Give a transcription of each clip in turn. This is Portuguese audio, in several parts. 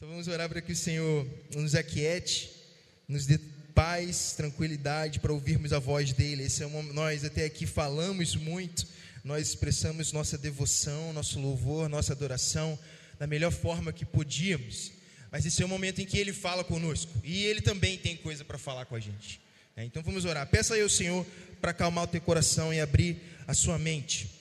Então vamos orar para que o Senhor nos aquiete, nos dê paz, tranquilidade para ouvirmos a voz dele. Esse é um, nós até aqui falamos muito, nós expressamos nossa devoção, nosso louvor, nossa adoração da melhor forma que podíamos. Mas esse é o momento em que ele fala conosco e ele também tem coisa para falar com a gente. É, então vamos orar. Peça aí ao Senhor para acalmar o teu coração e abrir a sua mente.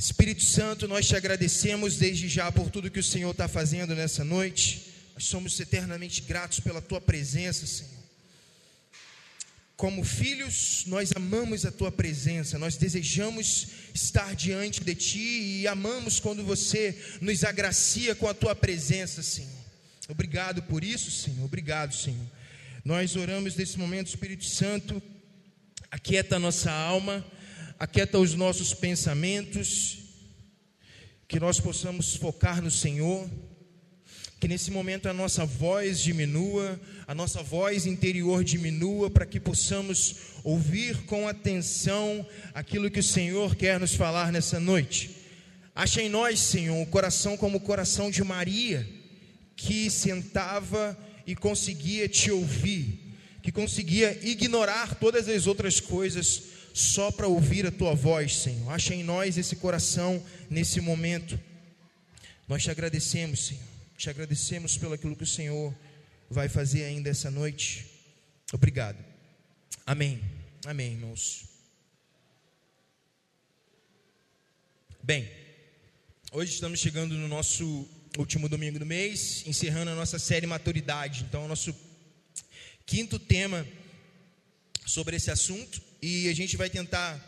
Espírito Santo, nós te agradecemos desde já por tudo que o Senhor está fazendo nessa noite. Nós somos eternamente gratos pela tua presença, Senhor. Como filhos, nós amamos a tua presença, nós desejamos estar diante de ti e amamos quando você nos agracia com a tua presença, Senhor. Obrigado por isso, Senhor. Obrigado, Senhor. Nós oramos nesse momento, Espírito Santo, aquieta a nossa alma aquieta os nossos pensamentos, que nós possamos focar no Senhor, que nesse momento a nossa voz diminua, a nossa voz interior diminua, para que possamos ouvir com atenção aquilo que o Senhor quer nos falar nessa noite. Acha em nós, Senhor, o coração como o coração de Maria, que sentava e conseguia te ouvir, que conseguia ignorar todas as outras coisas só para ouvir a tua voz, Senhor. Acha em nós esse coração nesse momento. Nós te agradecemos, Senhor. Te agradecemos pelo aquilo que o Senhor vai fazer ainda essa noite. Obrigado. Amém. Amém, irmãos. Bem, hoje estamos chegando no nosso último domingo do mês, encerrando a nossa série Maturidade. Então, o nosso quinto tema sobre esse assunto e a gente vai tentar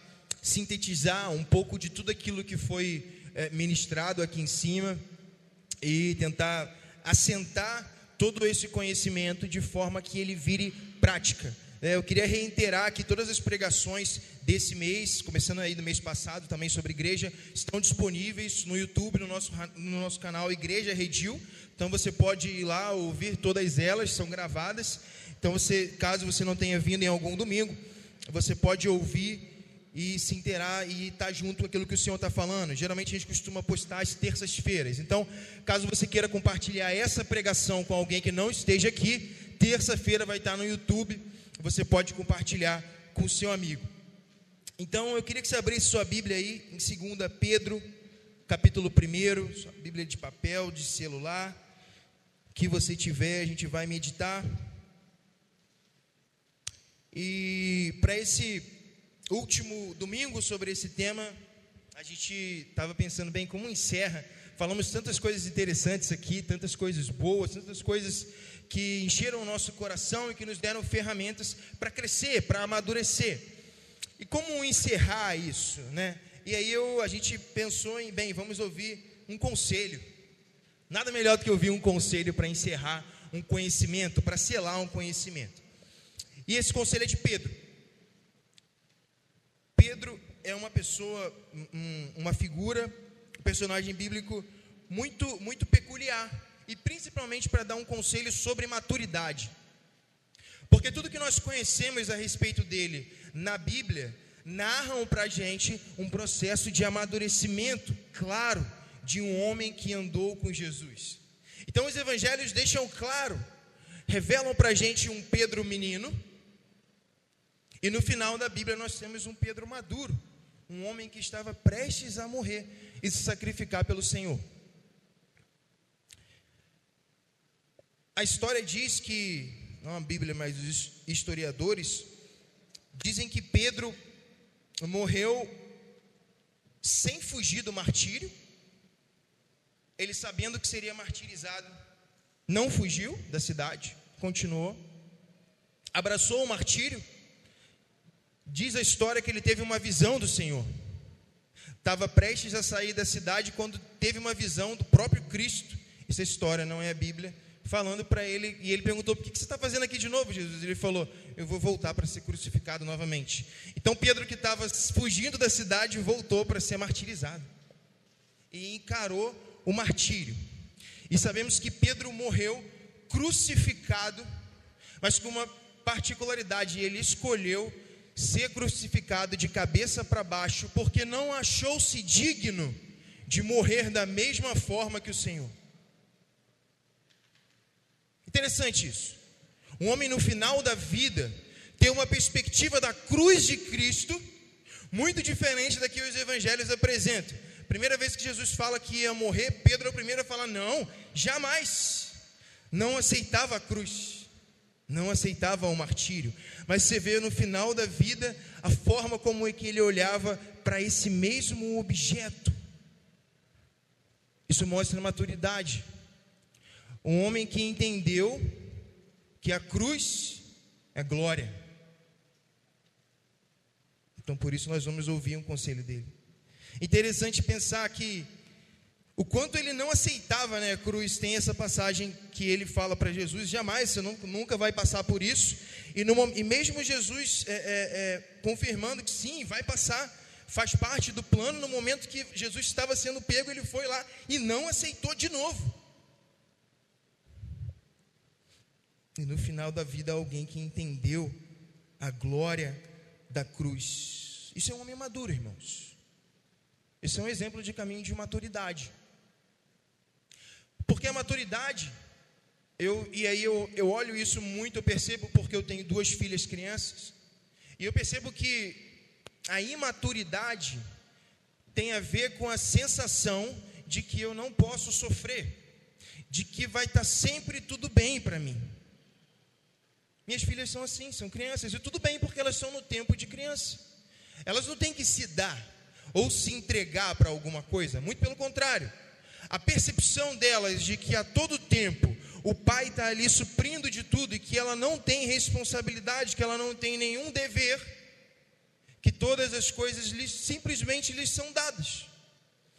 sintetizar um pouco de tudo aquilo que foi é, ministrado aqui em cima e tentar assentar todo esse conhecimento de forma que ele vire prática. É, eu queria reiterar que todas as pregações desse mês, começando aí do mês passado também sobre igreja, estão disponíveis no YouTube, no nosso, no nosso canal Igreja Redil. Então você pode ir lá ouvir todas elas, são gravadas. Então, você, caso você não tenha vindo em algum domingo, você pode ouvir e se inteirar e estar tá junto com aquilo que o Senhor está falando. Geralmente a gente costuma postar às terças-feiras. Então, caso você queira compartilhar essa pregação com alguém que não esteja aqui, terça-feira vai estar no YouTube. Você pode compartilhar com o seu amigo. Então, eu queria que você abrisse sua Bíblia aí em 2 Pedro, capítulo 1, sua Bíblia de papel, de celular, que você tiver, a gente vai meditar. E para esse último domingo sobre esse tema, a gente estava pensando bem como encerra. Falamos tantas coisas interessantes aqui, tantas coisas boas, tantas coisas que encheram o nosso coração e que nos deram ferramentas para crescer, para amadurecer. E como encerrar isso, né? E aí eu, a gente pensou em, bem, vamos ouvir um conselho. Nada melhor do que ouvir um conselho para encerrar um conhecimento, para selar um conhecimento. E esse conselho é de Pedro. Pedro é uma pessoa, uma figura, um personagem bíblico muito, muito peculiar. E principalmente para dar um conselho sobre maturidade. Porque tudo que nós conhecemos a respeito dele na Bíblia narram para a gente um processo de amadurecimento, claro, de um homem que andou com Jesus. Então os evangelhos deixam claro, revelam para a gente um Pedro menino, e no final da Bíblia nós temos um Pedro maduro, um homem que estava prestes a morrer e se sacrificar pelo Senhor. A história diz que, não a Bíblia, mas os historiadores dizem que Pedro morreu sem fugir do martírio, ele sabendo que seria martirizado, não fugiu da cidade, continuou, abraçou o martírio Diz a história que ele teve uma visão do Senhor. Estava prestes a sair da cidade quando teve uma visão do próprio Cristo. Essa história não é a Bíblia. Falando para ele, e ele perguntou: Por que você está fazendo aqui de novo, Jesus? Ele falou: Eu vou voltar para ser crucificado novamente. Então Pedro, que estava fugindo da cidade, voltou para ser martirizado e encarou o martírio. E sabemos que Pedro morreu crucificado, mas com uma particularidade: ele escolheu ser crucificado de cabeça para baixo, porque não achou-se digno de morrer da mesma forma que o Senhor. Interessante isso. Um homem no final da vida ter uma perspectiva da cruz de Cristo muito diferente da que os evangelhos apresentam. Primeira vez que Jesus fala que ia morrer, Pedro é o primeiro a falar: não, jamais. Não aceitava a cruz, não aceitava o martírio. Mas você vê no final da vida a forma como é que ele olhava para esse mesmo objeto. Isso mostra maturidade. Um homem que entendeu que a cruz é glória. Então por isso nós vamos ouvir um conselho dele. Interessante pensar que o quanto ele não aceitava né, a cruz, tem essa passagem que ele fala para Jesus: jamais, você nunca, nunca vai passar por isso. E, no, e mesmo Jesus é, é, é, confirmando que sim, vai passar, faz parte do plano, no momento que Jesus estava sendo pego, ele foi lá e não aceitou de novo. E no final da vida, alguém que entendeu a glória da cruz. Isso é um homem maduro, irmãos. Isso é um exemplo de caminho de maturidade. Porque a maturidade, eu, e aí eu, eu olho isso muito, eu percebo porque eu tenho duas filhas crianças, e eu percebo que a imaturidade tem a ver com a sensação de que eu não posso sofrer, de que vai estar sempre tudo bem para mim. Minhas filhas são assim, são crianças, e tudo bem porque elas são no tempo de criança. Elas não têm que se dar ou se entregar para alguma coisa, muito pelo contrário a percepção delas de que a todo tempo o pai está ali suprindo de tudo e que ela não tem responsabilidade, que ela não tem nenhum dever, que todas as coisas lhes, simplesmente lhes são dadas,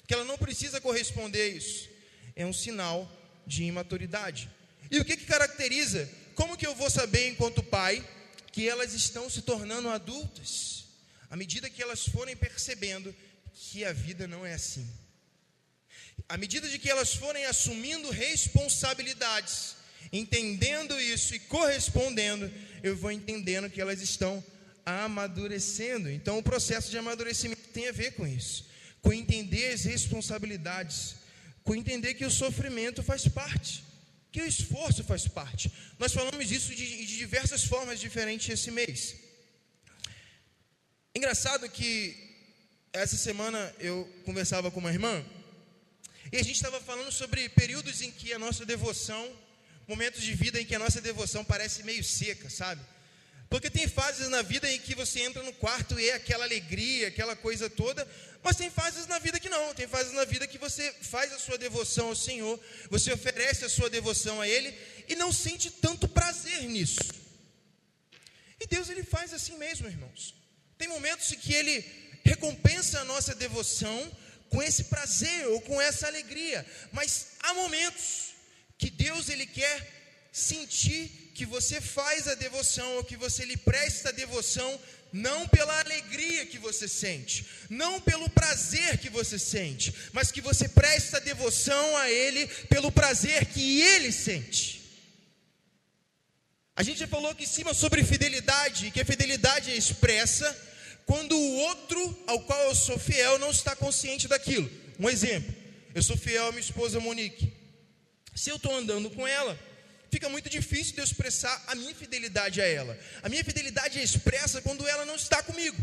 que ela não precisa corresponder a isso, é um sinal de imaturidade. E o que, que caracteriza? Como que eu vou saber, enquanto pai, que elas estão se tornando adultas? À medida que elas forem percebendo que a vida não é assim à medida de que elas forem assumindo responsabilidades, entendendo isso e correspondendo, eu vou entendendo que elas estão amadurecendo. Então, o processo de amadurecimento tem a ver com isso, com entender as responsabilidades, com entender que o sofrimento faz parte, que o esforço faz parte. Nós falamos disso de, de diversas formas diferentes esse mês. Engraçado que essa semana eu conversava com uma irmã e a gente estava falando sobre períodos em que a nossa devoção, momentos de vida em que a nossa devoção parece meio seca, sabe? Porque tem fases na vida em que você entra no quarto e é aquela alegria, aquela coisa toda, mas tem fases na vida que não, tem fases na vida que você faz a sua devoção ao Senhor, você oferece a sua devoção a Ele e não sente tanto prazer nisso. E Deus ele faz assim mesmo, irmãos. Tem momentos em que Ele recompensa a nossa devoção com esse prazer ou com essa alegria, mas há momentos que Deus ele quer sentir que você faz a devoção ou que você lhe presta a devoção não pela alegria que você sente, não pelo prazer que você sente, mas que você presta devoção a Ele pelo prazer que Ele sente. A gente já falou aqui em cima sobre fidelidade, que a fidelidade é expressa quando o outro ao qual eu sou fiel não está consciente daquilo. Um exemplo: eu sou fiel à minha esposa Monique. Se eu estou andando com ela, fica muito difícil de eu expressar a minha fidelidade a ela. A minha fidelidade é expressa quando ela não está comigo.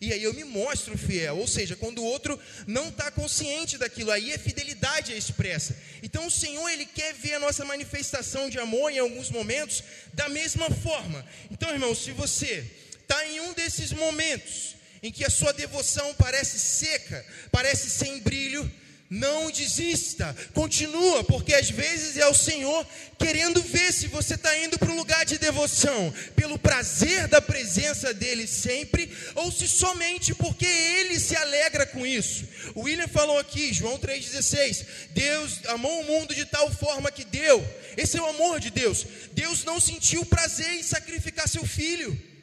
E aí eu me mostro fiel, ou seja, quando o outro não está consciente daquilo, aí a fidelidade é expressa. Então o Senhor, Ele quer ver a nossa manifestação de amor em alguns momentos da mesma forma. Então, irmão, se você está em um desses momentos em que a sua devoção parece seca, parece sem brilho, não desista, continua, porque às vezes é o Senhor querendo ver se você está indo para um lugar de devoção, pelo prazer da presença dEle sempre, ou se somente porque Ele se alegra com isso. O William falou aqui, João 3,16: Deus amou o mundo de tal forma que deu, esse é o amor de Deus. Deus não sentiu prazer em sacrificar seu filho.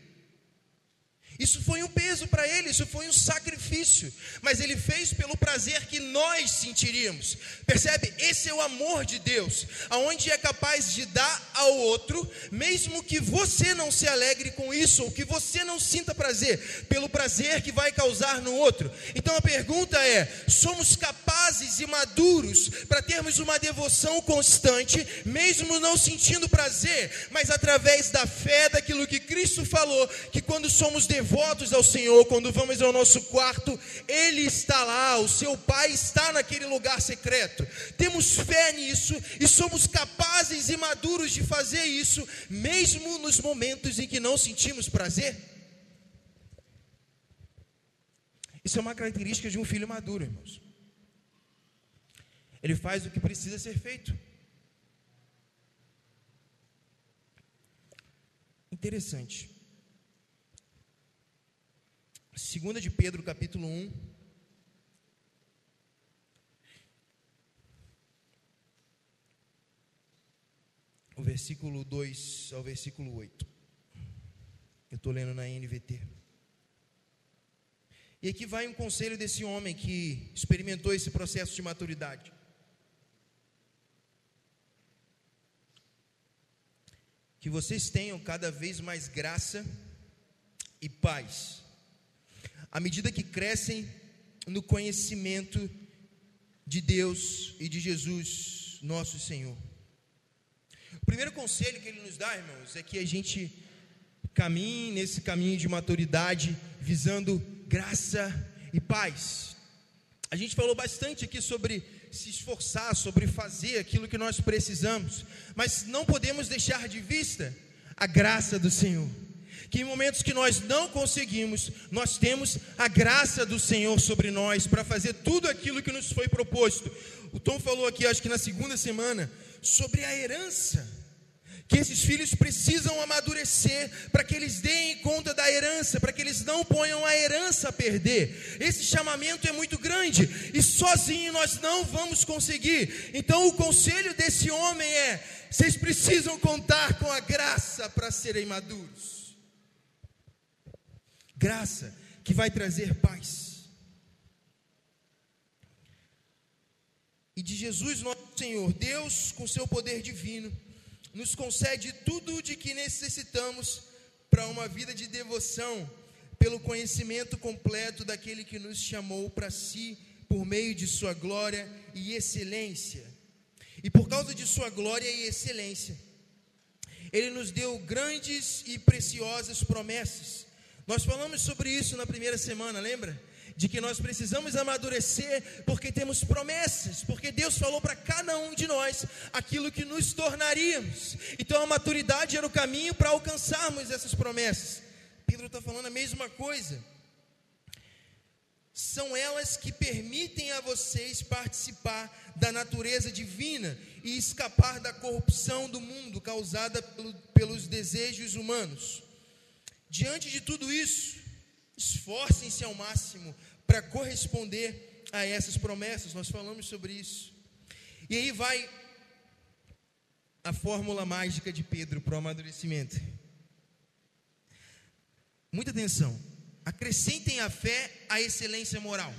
Isso foi um peso para ele, isso foi um sacrifício, mas ele fez pelo prazer que nós sentiríamos. Percebe? Esse é o amor de Deus, aonde é capaz de dar ao outro, mesmo que você não se alegre com isso, ou que você não sinta prazer, pelo prazer que vai causar no outro. Então a pergunta é: somos capazes e maduros para termos uma devoção constante, mesmo não sentindo prazer, mas através da fé daquilo que Cristo falou, que quando somos devotos, devotos ao Senhor, quando vamos ao nosso quarto, Ele está lá, o seu Pai está naquele lugar secreto. Temos fé nisso e somos capazes e maduros de fazer isso, mesmo nos momentos em que não sentimos prazer. Isso é uma característica de um filho maduro, irmãos. Ele faz o que precisa ser feito. Interessante. Segunda de Pedro, capítulo 1. O versículo 2 ao versículo 8. Eu estou lendo na NVT. E aqui vai um conselho desse homem que experimentou esse processo de maturidade. Que vocês tenham cada vez mais graça e paz à medida que crescem no conhecimento de Deus e de Jesus, nosso Senhor. O primeiro conselho que ele nos dá, irmãos, é que a gente caminhe nesse caminho de maturidade, visando graça e paz. A gente falou bastante aqui sobre se esforçar, sobre fazer aquilo que nós precisamos, mas não podemos deixar de vista a graça do Senhor que em momentos que nós não conseguimos, nós temos a graça do Senhor sobre nós para fazer tudo aquilo que nos foi proposto. O Tom falou aqui, acho que na segunda semana, sobre a herança. Que esses filhos precisam amadurecer para que eles deem conta da herança, para que eles não ponham a herança a perder. Esse chamamento é muito grande e sozinho nós não vamos conseguir. Então, o conselho desse homem é: vocês precisam contar com a graça para serem maduros graça que vai trazer paz. E de Jesus, nosso Senhor, Deus, com seu poder divino, nos concede tudo de que necessitamos para uma vida de devoção, pelo conhecimento completo daquele que nos chamou para si, por meio de Sua glória e excelência. E por causa de Sua glória e excelência, Ele nos deu grandes e preciosas promessas nós falamos sobre isso na primeira semana, lembra? De que nós precisamos amadurecer porque temos promessas, porque Deus falou para cada um de nós aquilo que nos tornaríamos. Então a maturidade era o caminho para alcançarmos essas promessas. Pedro está falando a mesma coisa. São elas que permitem a vocês participar da natureza divina e escapar da corrupção do mundo causada pelo, pelos desejos humanos. Diante de tudo isso, esforcem-se ao máximo para corresponder a essas promessas. Nós falamos sobre isso. E aí vai a fórmula mágica de Pedro para o amadurecimento. Muita atenção. Acrescentem a fé à excelência moral.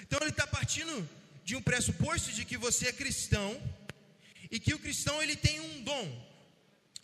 Então ele está partindo de um pressuposto de que você é cristão e que o cristão ele tem um dom,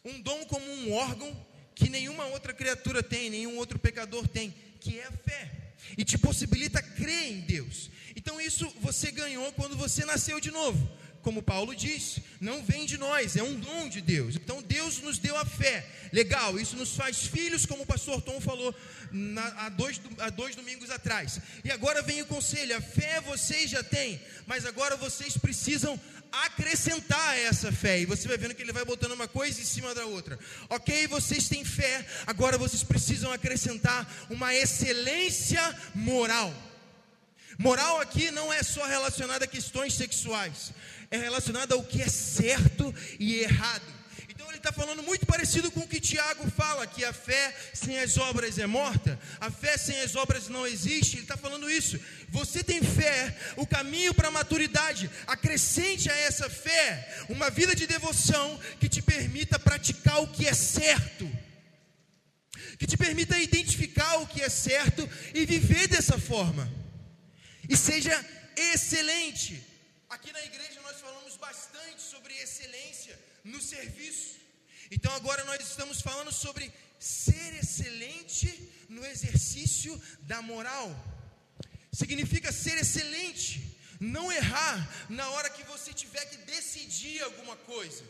um dom como um órgão que nenhuma outra criatura tem, nenhum outro pecador tem, que é a fé. E te possibilita crer em Deus. Então isso você ganhou quando você nasceu de novo. Como Paulo disse, não vem de nós, é um dom de Deus. Então Deus nos deu a fé. Legal, isso nos faz filhos, como o pastor Tom falou na, há, dois, há dois domingos atrás. E agora vem o conselho: a fé vocês já têm, mas agora vocês precisam acrescentar essa fé. E você vai vendo que ele vai botando uma coisa em cima da outra. Ok, vocês têm fé, agora vocês precisam acrescentar uma excelência moral. Moral aqui não é só relacionada a questões sexuais, é relacionada ao que é certo e errado está falando muito parecido com o que Tiago fala, que a fé sem as obras é morta, a fé sem as obras não existe. Ele está falando isso. Você tem fé, o caminho para a maturidade, acrescente a essa fé uma vida de devoção que te permita praticar o que é certo que te permita identificar o que é certo e viver dessa forma. E seja excelente. Aqui na igreja nós falamos bastante sobre excelência no serviço. Então agora nós estamos falando sobre ser excelente no exercício da moral. Significa ser excelente, não errar na hora que você tiver que decidir alguma coisa.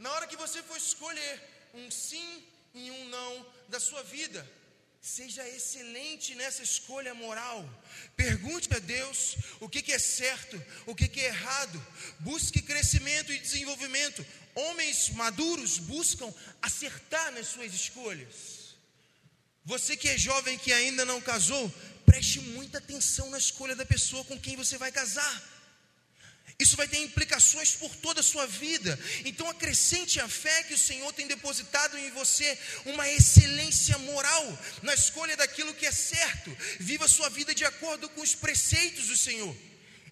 Na hora que você for escolher um sim e um não da sua vida. Seja excelente nessa escolha moral. Pergunte a Deus o que, é certo, o que, que é errado. Busque crescimento e desenvolvimento. Homens maduros buscam acertar nas suas escolhas. Você que é jovem que ainda não casou, preste muita atenção na escolha da pessoa com quem você vai casar. Isso vai ter implicações por toda a sua vida. Então acrescente a fé que o Senhor tem depositado em você, uma excelência moral na escolha daquilo que é certo. Viva sua vida de acordo com os preceitos do Senhor.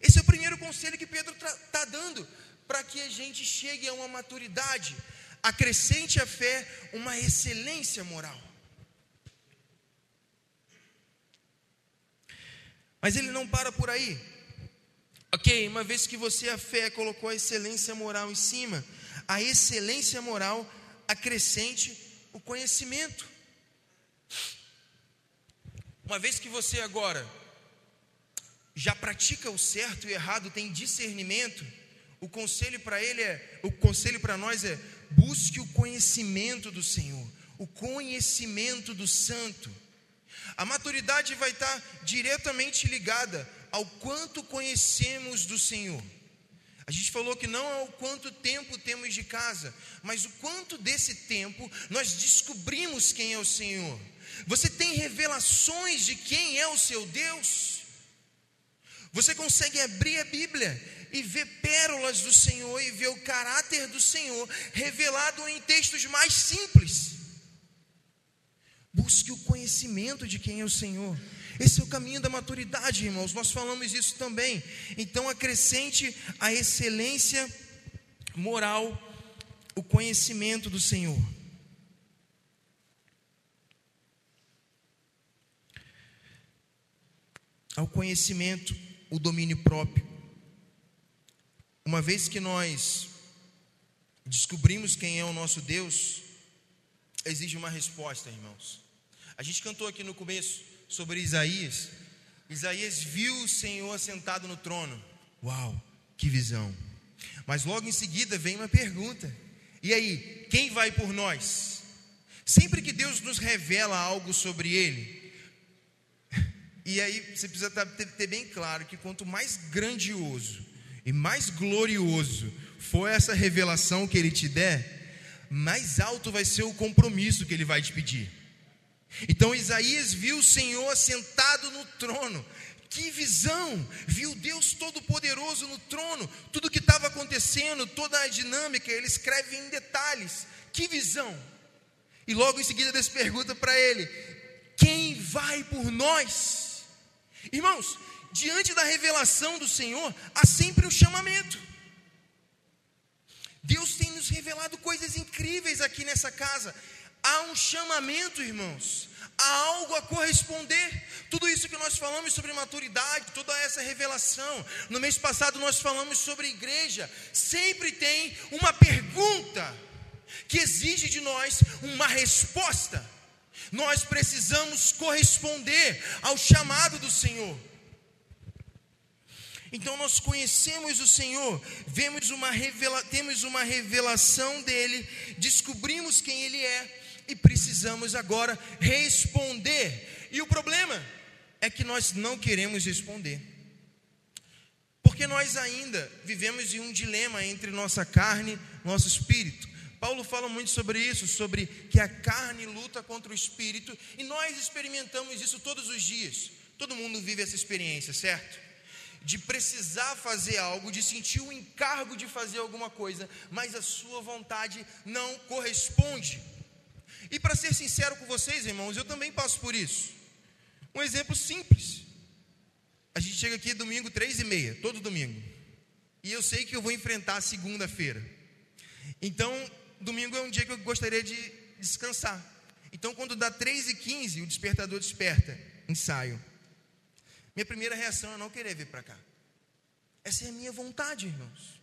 Esse é o primeiro conselho que Pedro está dando para que a gente chegue a uma maturidade. Acrescente a fé uma excelência moral. Mas ele não para por aí. Ok, uma vez que você, a fé, colocou a excelência moral em cima, a excelência moral acrescente o conhecimento. Uma vez que você agora já pratica o certo e o errado, tem discernimento, o conselho para ele é, o conselho para nós é: busque o conhecimento do Senhor, o conhecimento do Santo. A maturidade vai estar diretamente ligada ao quanto conhecemos do Senhor. A gente falou que não é o quanto tempo temos de casa, mas o quanto desse tempo nós descobrimos quem é o Senhor. Você tem revelações de quem é o seu Deus? Você consegue abrir a Bíblia e ver pérolas do Senhor e ver o caráter do Senhor revelado em textos mais simples. Busque o conhecimento de quem é o Senhor. Esse é o caminho da maturidade, irmãos. Nós falamos isso também. Então, acrescente a excelência moral, o conhecimento do Senhor. Ao conhecimento, o domínio próprio. Uma vez que nós descobrimos quem é o nosso Deus, exige uma resposta, irmãos. A gente cantou aqui no começo sobre Isaías. Isaías viu o Senhor sentado no trono. Uau, que visão! Mas logo em seguida vem uma pergunta: e aí, quem vai por nós? Sempre que Deus nos revela algo sobre Ele, e aí você precisa ter bem claro que quanto mais grandioso e mais glorioso for essa revelação que Ele te der, mais alto vai ser o compromisso que Ele vai te pedir. Então Isaías viu o Senhor sentado no trono. Que visão! Viu Deus Todo-Poderoso no trono, tudo que estava acontecendo, toda a dinâmica, ele escreve em detalhes. Que visão! E logo em seguida Deus pergunta para ele: Quem vai por nós? Irmãos, diante da revelação do Senhor, há sempre um chamamento. Deus tem nos revelado coisas incríveis aqui nessa casa. Há um chamamento, irmãos. Há algo a corresponder. Tudo isso que nós falamos sobre maturidade, toda essa revelação. No mês passado nós falamos sobre igreja. Sempre tem uma pergunta que exige de nós uma resposta. Nós precisamos corresponder ao chamado do Senhor. Então nós conhecemos o Senhor, vemos uma revela, temos uma revelação dele, descobrimos quem ele é e precisamos agora responder. E o problema é que nós não queremos responder. Porque nós ainda vivemos em um dilema entre nossa carne e nosso espírito. Paulo fala muito sobre isso, sobre que a carne luta contra o espírito, e nós experimentamos isso todos os dias. Todo mundo vive essa experiência, certo? De precisar fazer algo, de sentir o encargo de fazer alguma coisa, mas a sua vontade não corresponde. E para ser sincero com vocês, irmãos, eu também passo por isso. Um exemplo simples. A gente chega aqui domingo, três e meia, todo domingo. E eu sei que eu vou enfrentar segunda-feira. Então, domingo é um dia que eu gostaria de descansar. Então, quando dá 3 e 15, o despertador desperta. Ensaio. Minha primeira reação é não querer vir para cá. Essa é a minha vontade, irmãos.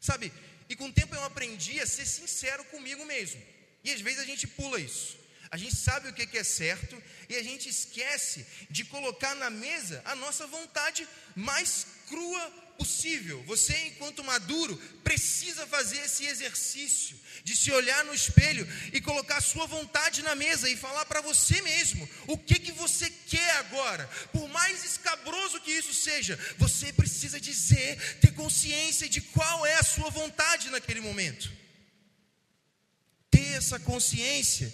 Sabe, e com o tempo eu aprendi a ser sincero comigo mesmo. E às vezes a gente pula isso. A gente sabe o que é certo e a gente esquece de colocar na mesa a nossa vontade mais crua possível. Você, enquanto maduro, precisa fazer esse exercício de se olhar no espelho e colocar a sua vontade na mesa e falar para você mesmo o que que você quer agora. Por mais escabroso que isso seja, você precisa dizer, ter consciência de qual é a sua vontade naquele momento. Essa consciência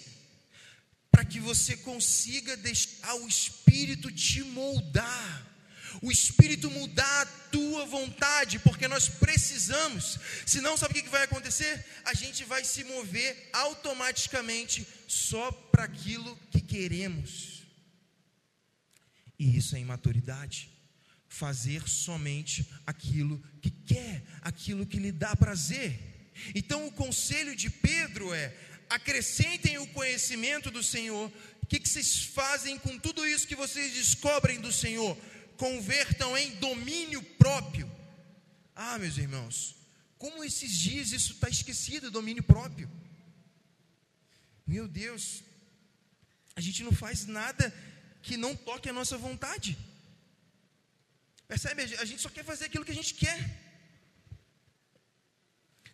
para que você consiga deixar o espírito te moldar o Espírito mudar a tua vontade, porque nós precisamos, senão, sabe o que vai acontecer? A gente vai se mover automaticamente só para aquilo que queremos, e isso é imaturidade. Fazer somente aquilo que quer, aquilo que lhe dá prazer. Então, o conselho de Pedro é: acrescentem o conhecimento do Senhor. O que, que vocês fazem com tudo isso que vocês descobrem do Senhor? convertam em domínio próprio. Ah, meus irmãos, como esses dias isso está esquecido, domínio próprio. Meu Deus, a gente não faz nada que não toque a nossa vontade. Percebe? A gente só quer fazer aquilo que a gente quer.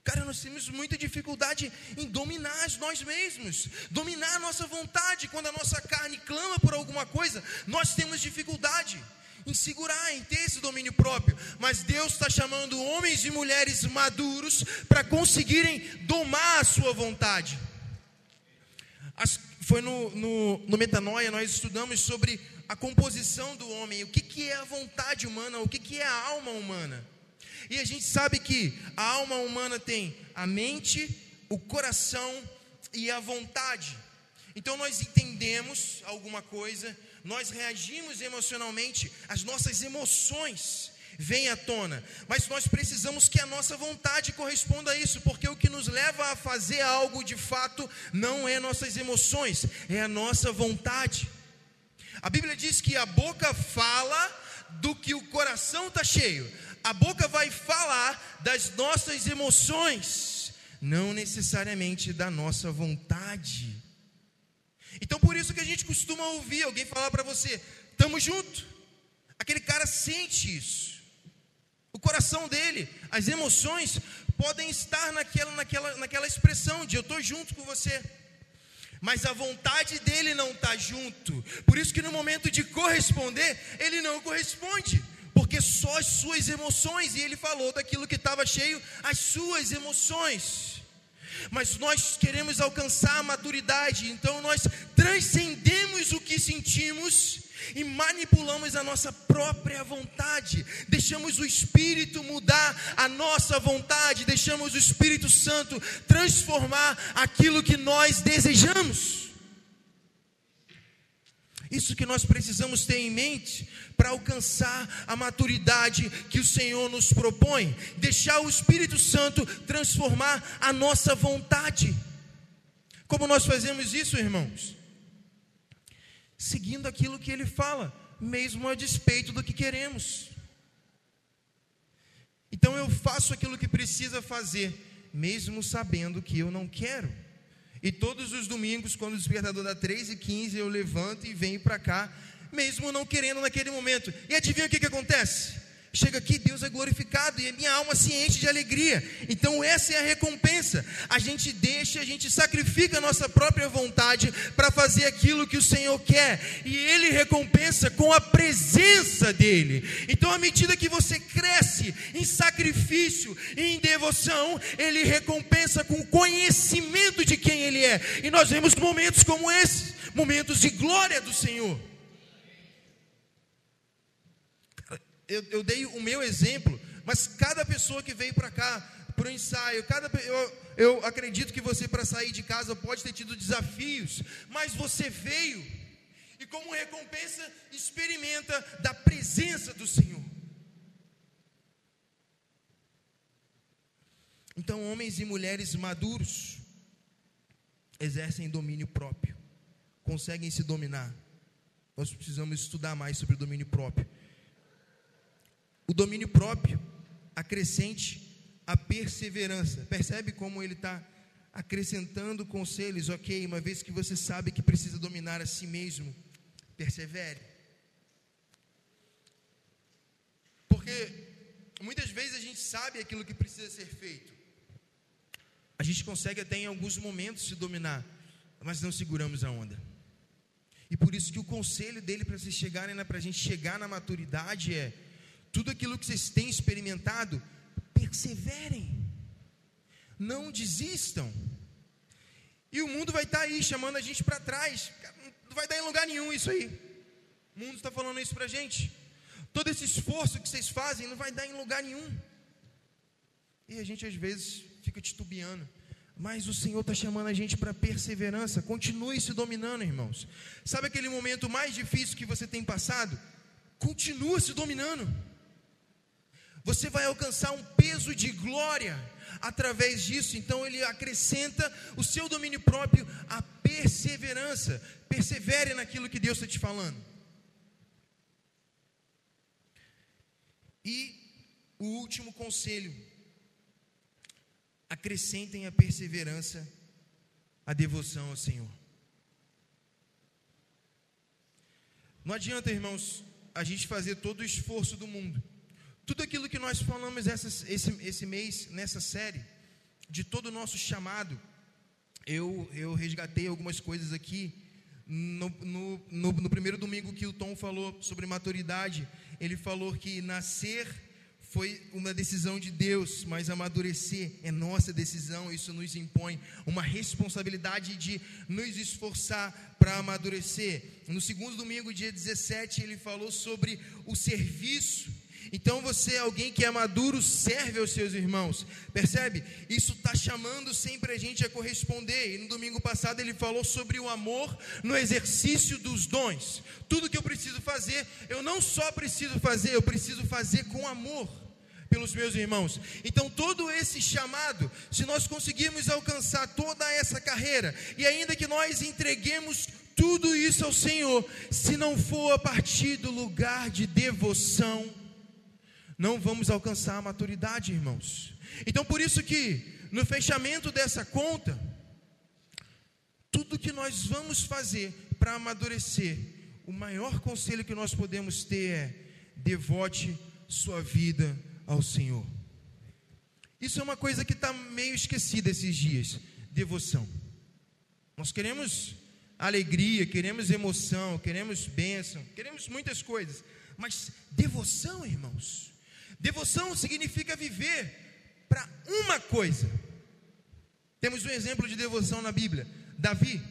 Cara, nós temos muita dificuldade em dominar nós mesmos, dominar a nossa vontade. Quando a nossa carne clama por alguma coisa, nós temos dificuldade em segurar, em ter esse domínio próprio. Mas Deus está chamando homens e mulheres maduros para conseguirem domar a sua vontade. As, foi no, no, no Metanoia, nós estudamos sobre a composição do homem, o que, que é a vontade humana, o que, que é a alma humana. E a gente sabe que a alma humana tem a mente, o coração e a vontade. Então nós entendemos alguma coisa, nós reagimos emocionalmente, as nossas emoções vêm à tona, mas nós precisamos que a nossa vontade corresponda a isso, porque o que nos leva a fazer algo de fato não é nossas emoções, é a nossa vontade. A Bíblia diz que a boca fala do que o coração está cheio, a boca vai falar das nossas emoções, não necessariamente da nossa vontade. Então por isso que a gente costuma ouvir alguém falar para você: "Tamo junto". Aquele cara sente isso. O coração dele, as emoções podem estar naquela naquela naquela expressão de eu tô junto com você. Mas a vontade dele não está junto. Por isso que no momento de corresponder, ele não corresponde porque só as suas emoções, e ele falou daquilo que estava cheio, as suas emoções mas nós queremos alcançar a maturidade, então nós transcendemos o que sentimos e manipulamos a nossa própria vontade, deixamos o Espírito mudar a nossa vontade, deixamos o Espírito Santo transformar aquilo que nós desejamos. Isso que nós precisamos ter em mente para alcançar a maturidade que o Senhor nos propõe, deixar o Espírito Santo transformar a nossa vontade. Como nós fazemos isso, irmãos? Seguindo aquilo que ele fala, mesmo a despeito do que queremos. Então eu faço aquilo que precisa fazer, mesmo sabendo que eu não quero. E todos os domingos, quando o despertador dá 3 e 15, eu levanto e venho para cá, mesmo não querendo naquele momento. E adivinha o que, que acontece? Chega aqui, Deus é glorificado e a minha alma se enche de alegria. Então, essa é a recompensa. A gente deixa, a gente sacrifica a nossa própria vontade para fazer aquilo que o Senhor quer, e Ele recompensa com a presença dEle. Então, à medida que você cresce em sacrifício e em devoção, Ele recompensa com conhecimento de quem Ele é. E nós vemos momentos como esses momentos de glória do Senhor. Eu, eu dei o meu exemplo, mas cada pessoa que veio para cá, para o ensaio, cada, eu, eu acredito que você, para sair de casa, pode ter tido desafios, mas você veio, e como recompensa, experimenta da presença do Senhor. Então, homens e mulheres maduros, exercem domínio próprio, conseguem se dominar. Nós precisamos estudar mais sobre o domínio próprio. O domínio próprio acrescente a perseverança. Percebe como ele está acrescentando conselhos? Ok, uma vez que você sabe que precisa dominar a si mesmo, persevere. Porque muitas vezes a gente sabe aquilo que precisa ser feito. A gente consegue até em alguns momentos se dominar, mas não seguramos a onda. E por isso que o conselho dele para vocês chegarem, né, para a gente chegar na maturidade é tudo aquilo que vocês têm experimentado, perseverem, não desistam. E o mundo vai estar tá aí chamando a gente para trás, não vai dar em lugar nenhum isso aí. O mundo está falando isso para a gente. Todo esse esforço que vocês fazem não vai dar em lugar nenhum. E a gente às vezes fica titubeando. Mas o Senhor está chamando a gente para perseverança. Continue se dominando, irmãos. Sabe aquele momento mais difícil que você tem passado? Continua se dominando. Você vai alcançar um peso de glória através disso. Então ele acrescenta o seu domínio próprio, a perseverança. Persevere naquilo que Deus está te falando. E o último conselho acrescentem a perseverança, a devoção ao Senhor. Não adianta, irmãos, a gente fazer todo o esforço do mundo. Tudo aquilo que nós falamos essa, esse, esse mês, nessa série, de todo o nosso chamado, eu, eu resgatei algumas coisas aqui. No, no, no, no primeiro domingo que o Tom falou sobre maturidade, ele falou que nascer foi uma decisão de Deus, mas amadurecer é nossa decisão, isso nos impõe uma responsabilidade de nos esforçar para amadurecer. No segundo domingo, dia 17, ele falou sobre o serviço. Então você é alguém que é maduro, serve aos seus irmãos, percebe? Isso está chamando sempre a gente a corresponder. E no domingo passado ele falou sobre o amor no exercício dos dons. Tudo que eu preciso fazer, eu não só preciso fazer, eu preciso fazer com amor pelos meus irmãos. Então, todo esse chamado, se nós conseguirmos alcançar toda essa carreira, e ainda que nós entreguemos tudo isso ao Senhor, se não for a partir do lugar de devoção, não vamos alcançar a maturidade, irmãos. Então, por isso que no fechamento dessa conta, tudo que nós vamos fazer para amadurecer, o maior conselho que nós podemos ter é: devote sua vida ao Senhor. Isso é uma coisa que está meio esquecida esses dias: devoção. Nós queremos alegria, queremos emoção, queremos bênção, queremos muitas coisas, mas devoção, irmãos, devoção significa viver para uma coisa. Temos um exemplo de devoção na Bíblia: Davi,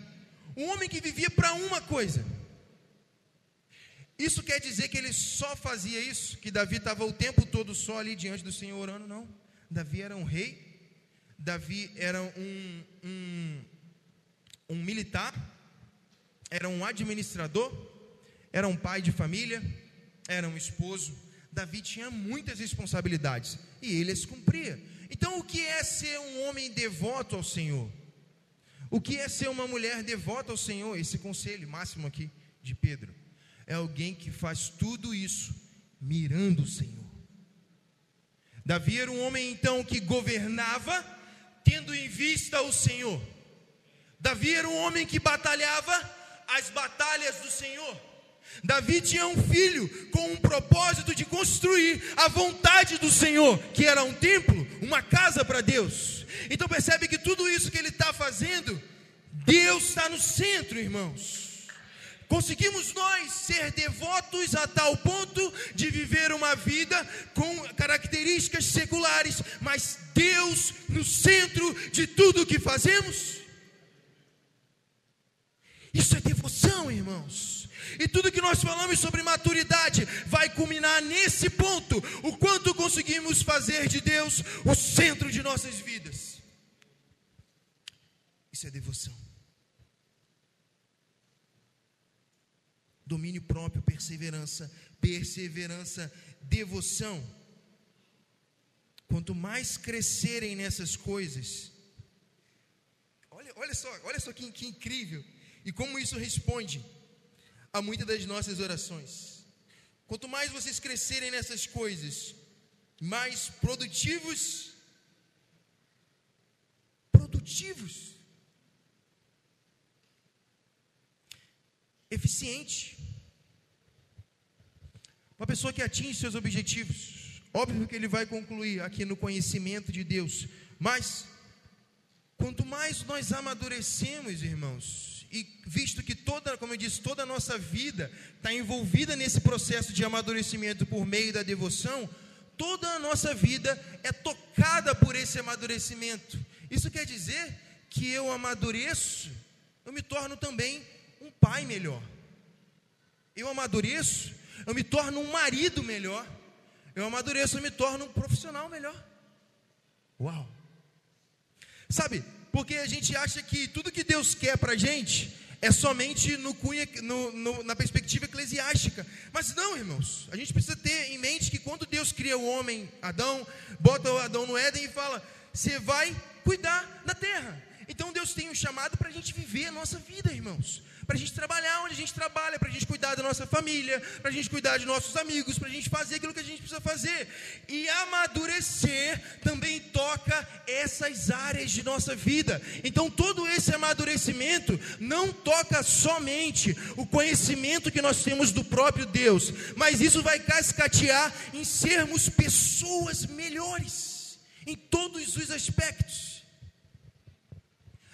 um homem que vivia para uma coisa. Isso quer dizer que ele só fazia isso? Que Davi estava o tempo todo só ali diante do Senhor orando? Não. Davi era um rei, Davi era um, um, um militar, era um administrador, era um pai de família, era um esposo. Davi tinha muitas responsabilidades e ele as cumpria. Então, o que é ser um homem devoto ao Senhor? O que é ser uma mulher devota ao Senhor? Esse conselho máximo aqui de Pedro é alguém que faz tudo isso mirando o Senhor. Davi era um homem então que governava tendo em vista o Senhor. Davi era um homem que batalhava as batalhas do Senhor. Davi tinha um filho com um propósito de construir a vontade do Senhor, que era um templo, uma casa para Deus. Então percebe que tudo isso que ele está fazendo, Deus está no centro, irmãos. Conseguimos nós ser devotos a tal ponto de viver uma vida com características seculares, mas Deus no centro de tudo o que fazemos? Isso é devoção, irmãos. E tudo que nós falamos sobre maturidade vai culminar nesse ponto: o quanto conseguimos fazer de Deus o centro de nossas vidas. Isso é devoção. domínio próprio, perseverança, perseverança, devoção. Quanto mais crescerem nessas coisas, olha, olha só, olha só que, que incrível. E como isso responde a muitas das nossas orações. Quanto mais vocês crescerem nessas coisas, mais produtivos, produtivos, eficiente. Uma pessoa que atinge seus objetivos, óbvio que ele vai concluir aqui no conhecimento de Deus, mas quanto mais nós amadurecemos, irmãos, e visto que toda, como eu disse, toda a nossa vida está envolvida nesse processo de amadurecimento por meio da devoção, toda a nossa vida é tocada por esse amadurecimento. Isso quer dizer que eu amadureço, eu me torno também um pai melhor. Eu amadureço, eu me torno um marido melhor. Eu amadureço, eu me torno um profissional melhor. Uau! Sabe, porque a gente acha que tudo que Deus quer para a gente é somente no cunha, no, no, na perspectiva eclesiástica. Mas não, irmãos, a gente precisa ter em mente que quando Deus cria o homem, Adão, bota o Adão no Éden e fala: Você vai cuidar da terra. Então Deus tem um chamado para a gente viver a nossa vida, irmãos para a gente trabalhar onde a gente trabalha, para a gente cuidar da nossa família, para a gente cuidar de nossos amigos, para a gente fazer aquilo que a gente precisa fazer. E amadurecer também toca essas áreas de nossa vida. Então, todo esse amadurecimento não toca somente o conhecimento que nós temos do próprio Deus, mas isso vai cascatear em sermos pessoas melhores em todos os aspectos.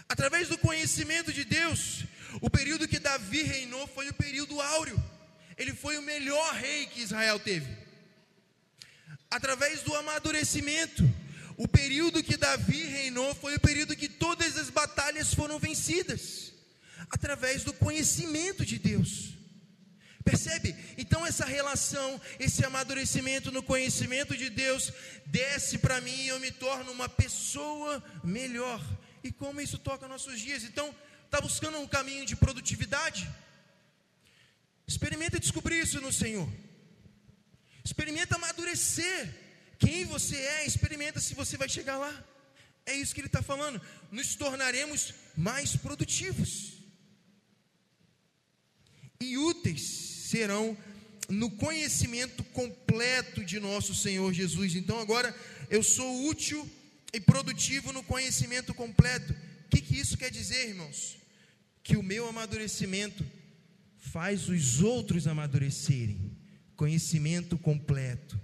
Através do conhecimento de Deus, o período que Davi reinou foi o período áureo. Ele foi o melhor rei que Israel teve. Através do amadurecimento, o período que Davi reinou foi o período que todas as batalhas foram vencidas. Através do conhecimento de Deus. Percebe? Então essa relação, esse amadurecimento no conhecimento de Deus desce para mim e eu me torno uma pessoa melhor. E como isso toca nossos dias? Então, Está buscando um caminho de produtividade? Experimenta descobrir isso no Senhor. Experimenta amadurecer quem você é. Experimenta se você vai chegar lá. É isso que ele está falando. Nos tornaremos mais produtivos e úteis serão no conhecimento completo de nosso Senhor Jesus. Então agora eu sou útil e produtivo no conhecimento completo. O que, que isso quer dizer, irmãos? Que o meu amadurecimento faz os outros amadurecerem. Conhecimento completo.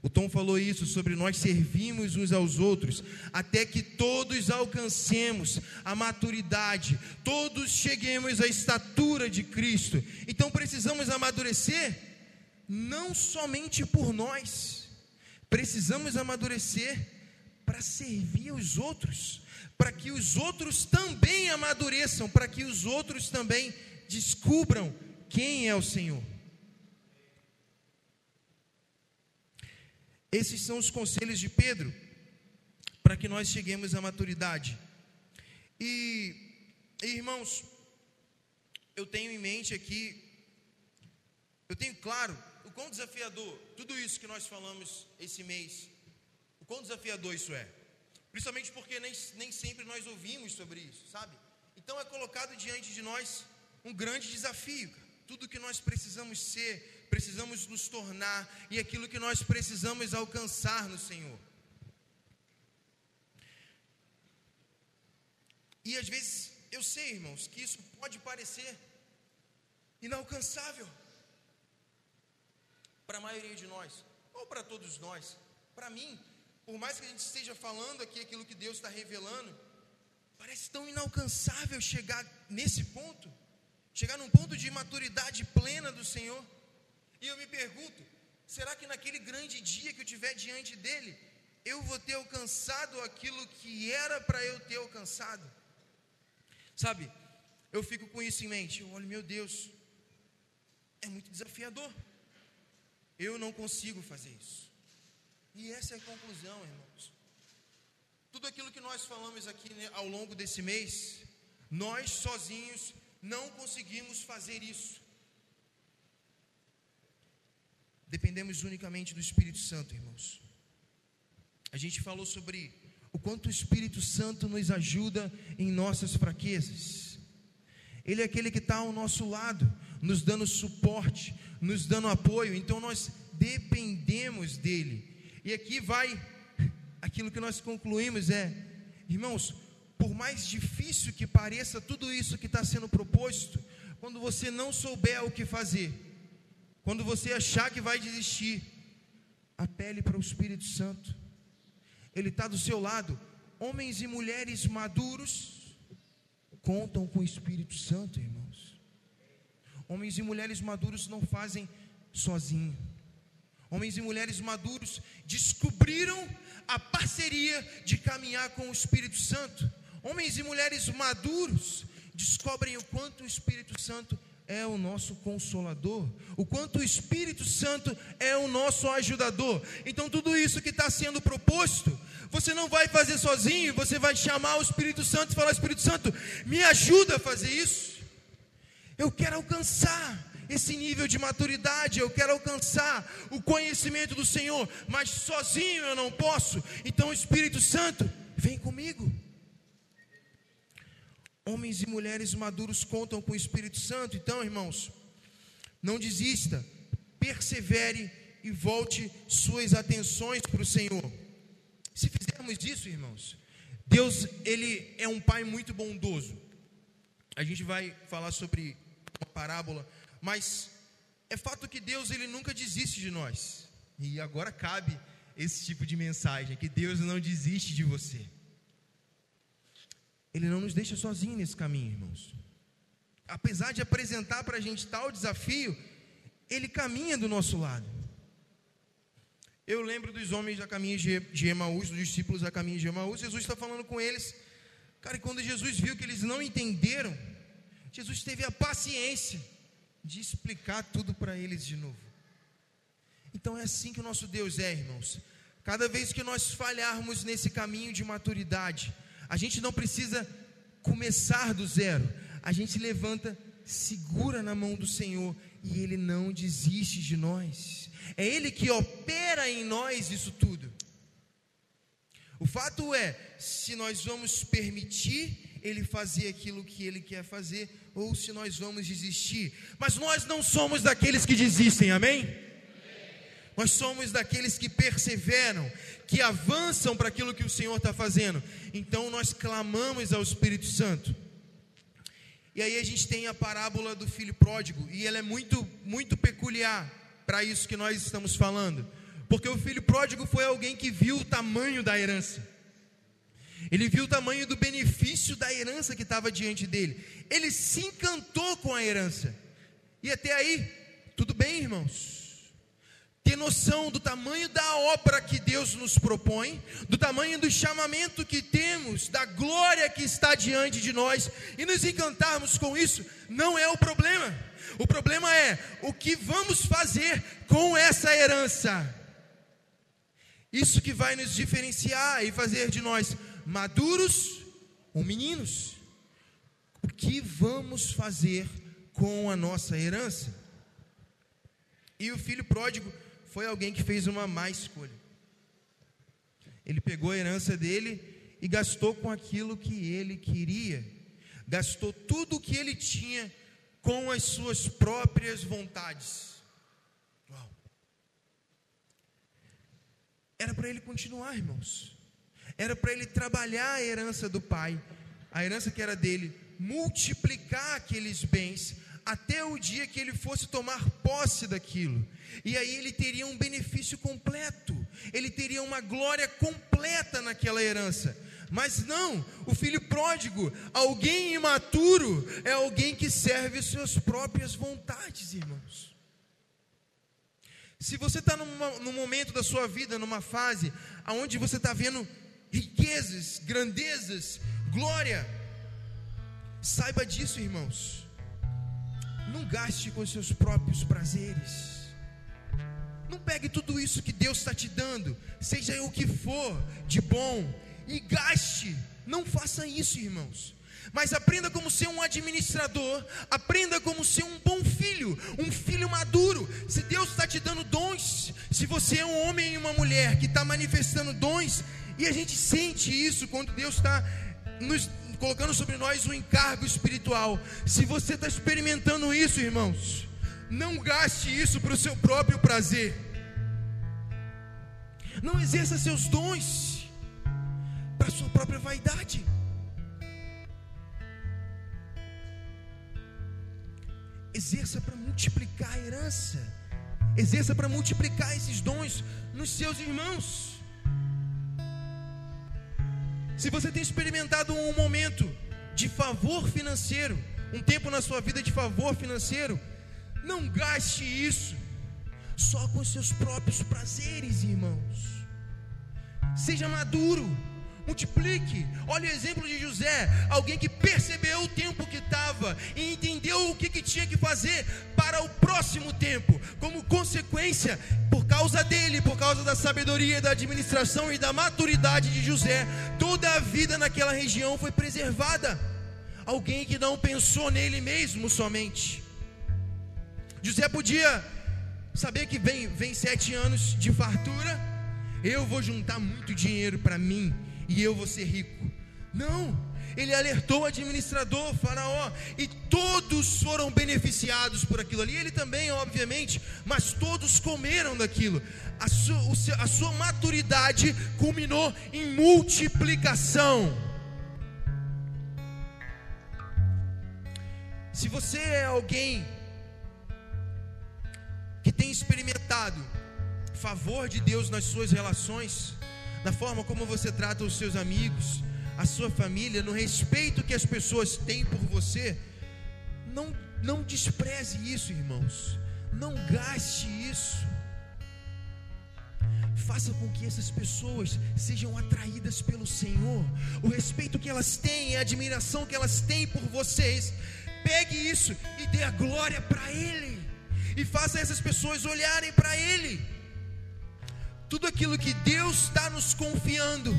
O Tom falou isso sobre nós servirmos uns aos outros, até que todos alcancemos a maturidade, todos cheguemos à estatura de Cristo. Então precisamos amadurecer, não somente por nós, precisamos amadurecer para servir os outros para que os outros também amadureçam, para que os outros também descubram quem é o Senhor. Esses são os conselhos de Pedro para que nós cheguemos à maturidade. E, irmãos, eu tenho em mente aqui, eu tenho claro o quão desafiador tudo isso que nós falamos esse mês, o quão desafiador isso é. Principalmente porque nem, nem sempre nós ouvimos sobre isso, sabe? Então é colocado diante de nós um grande desafio. Tudo que nós precisamos ser, precisamos nos tornar e aquilo que nós precisamos alcançar no Senhor. E às vezes eu sei, irmãos, que isso pode parecer inalcançável para a maioria de nós, ou para todos nós. Para mim, por mais que a gente esteja falando aqui aquilo que Deus está revelando, parece tão inalcançável chegar nesse ponto, chegar num ponto de maturidade plena do Senhor. E eu me pergunto: será que naquele grande dia que eu tiver diante dele, eu vou ter alcançado aquilo que era para eu ter alcançado? Sabe, eu fico com isso em mente. Eu olho, meu Deus, é muito desafiador. Eu não consigo fazer isso. E essa é a conclusão, irmãos. Tudo aquilo que nós falamos aqui né, ao longo desse mês, nós sozinhos não conseguimos fazer isso. Dependemos unicamente do Espírito Santo, irmãos. A gente falou sobre o quanto o Espírito Santo nos ajuda em nossas fraquezas. Ele é aquele que está ao nosso lado, nos dando suporte, nos dando apoio, então nós dependemos dele. E aqui vai aquilo que nós concluímos: é, irmãos, por mais difícil que pareça tudo isso que está sendo proposto, quando você não souber o que fazer, quando você achar que vai desistir, apele para o Espírito Santo, Ele está do seu lado. Homens e mulheres maduros contam com o Espírito Santo, irmãos. Homens e mulheres maduros não fazem sozinho. Homens e mulheres maduros descobriram a parceria de caminhar com o Espírito Santo. Homens e mulheres maduros descobrem o quanto o Espírito Santo é o nosso consolador, o quanto o Espírito Santo é o nosso ajudador. Então, tudo isso que está sendo proposto, você não vai fazer sozinho, você vai chamar o Espírito Santo e falar: Espírito Santo, me ajuda a fazer isso. Eu quero alcançar esse nível de maturidade, eu quero alcançar o conhecimento do Senhor, mas sozinho eu não posso. Então, o Espírito Santo, vem comigo. Homens e mulheres maduros contam com o Espírito Santo. Então, irmãos, não desista, persevere e volte suas atenções para o Senhor. Se fizermos isso, irmãos, Deus, ele é um pai muito bondoso. A gente vai falar sobre uma parábola, mas é fato que Deus ele nunca desiste de nós. E agora cabe esse tipo de mensagem que Deus não desiste de você. Ele não nos deixa sozinhos nesse caminho, irmãos. Apesar de apresentar para a gente tal desafio, Ele caminha do nosso lado. Eu lembro dos homens da caminho de Emaús, dos discípulos da caminho de Emaús, Jesus está falando com eles. Cara, e quando Jesus viu que eles não entenderam, Jesus teve a paciência de explicar tudo para eles de novo. Então é assim que o nosso Deus é, irmãos. Cada vez que nós falharmos nesse caminho de maturidade, a gente não precisa começar do zero. A gente levanta, segura na mão do Senhor e Ele não desiste de nós. É Ele que opera em nós isso tudo. O fato é, se nós vamos permitir Ele fazer aquilo que Ele quer fazer, ou se nós vamos desistir. Mas nós não somos daqueles que desistem, amém? Nós somos daqueles que perseveram, que avançam para aquilo que o Senhor está fazendo. Então nós clamamos ao Espírito Santo. E aí a gente tem a parábola do filho pródigo, e ela é muito, muito peculiar para isso que nós estamos falando. Porque o filho pródigo foi alguém que viu o tamanho da herança. Ele viu o tamanho do benefício da herança que estava diante dele. Ele se encantou com a herança. E até aí, tudo bem, irmãos ter noção do tamanho da obra que Deus nos propõe, do tamanho do chamamento que temos, da glória que está diante de nós, e nos encantarmos com isso, não é o problema. O problema é o que vamos fazer com essa herança. Isso que vai nos diferenciar e fazer de nós maduros ou meninos. O que vamos fazer com a nossa herança? E o filho pródigo foi alguém que fez uma má escolha. Ele pegou a herança dele e gastou com aquilo que ele queria. Gastou tudo o que ele tinha com as suas próprias vontades. Uau. Era para ele continuar, irmãos. Era para ele trabalhar a herança do pai, a herança que era dele, multiplicar aqueles bens até o dia que ele fosse tomar posse daquilo. E aí ele teria um benefício completo, ele teria uma glória completa naquela herança. Mas não, o filho pródigo, alguém imaturo, é alguém que serve suas próprias vontades, irmãos. Se você está num momento da sua vida, numa fase, onde você está vendo riquezas, grandezas, glória, saiba disso, irmãos. Não gaste com seus próprios prazeres. Não pegue tudo isso que Deus está te dando, seja o que for de bom, e gaste. Não faça isso, irmãos. Mas aprenda como ser um administrador, aprenda como ser um bom filho, um filho maduro. Se Deus está te dando dons, se você é um homem e uma mulher que está manifestando dons, e a gente sente isso quando Deus está nos colocando sobre nós um encargo espiritual. Se você está experimentando isso, irmãos, não gaste isso para o seu próprio prazer. Não exerça seus dons para sua própria vaidade. Exerça para multiplicar a herança. Exerça para multiplicar esses dons nos seus irmãos. Se você tem experimentado um momento de favor financeiro, um tempo na sua vida de favor financeiro, não gaste isso só com seus próprios prazeres, irmãos. Seja maduro multiplique. Olha o exemplo de José, alguém que percebeu o tempo que estava e entendeu o que, que tinha que fazer para o próximo tempo. Como consequência, por causa dele, por causa da sabedoria, da administração e da maturidade de José, toda a vida naquela região foi preservada. Alguém que não pensou nele mesmo somente. José podia saber que vem, vem sete anos de fartura. Eu vou juntar muito dinheiro para mim e eu vou ser rico. Não, ele alertou o administrador, Faraó, e todos foram beneficiados por aquilo ali. Ele também, obviamente, mas todos comeram daquilo. A sua, a sua maturidade culminou em multiplicação. Se você é alguém que tem experimentado favor de Deus nas suas relações, na forma como você trata os seus amigos, a sua família, no respeito que as pessoas têm por você. Não, não despreze isso, irmãos. Não gaste isso. Faça com que essas pessoas sejam atraídas pelo Senhor. O respeito que elas têm, a admiração que elas têm por vocês. Pegue isso e dê a glória para Ele. E faça essas pessoas olharem para Ele tudo aquilo que Deus está nos confiando,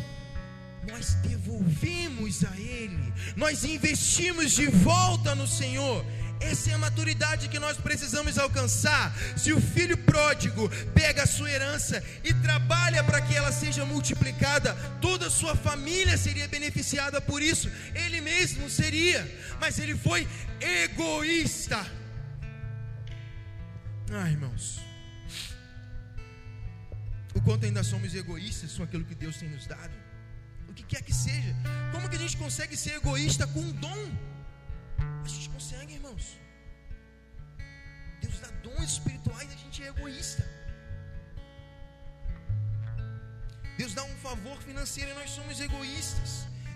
nós devolvemos a Ele, nós investimos de volta no Senhor. Essa é a maturidade que nós precisamos alcançar. Se o filho pródigo pega a sua herança e trabalha para que ela seja multiplicada, toda a sua família seria beneficiada por isso, ele mesmo seria, mas ele foi egoísta. Ah, irmãos, quanto ainda somos egoístas com aquilo que Deus tem nos dado. O que quer que seja. Como que a gente consegue ser egoísta com um dom? A gente consegue, irmãos. Deus dá dons espirituais e a gente é egoísta. Deus dá um favor financeiro e nós somos egoístas.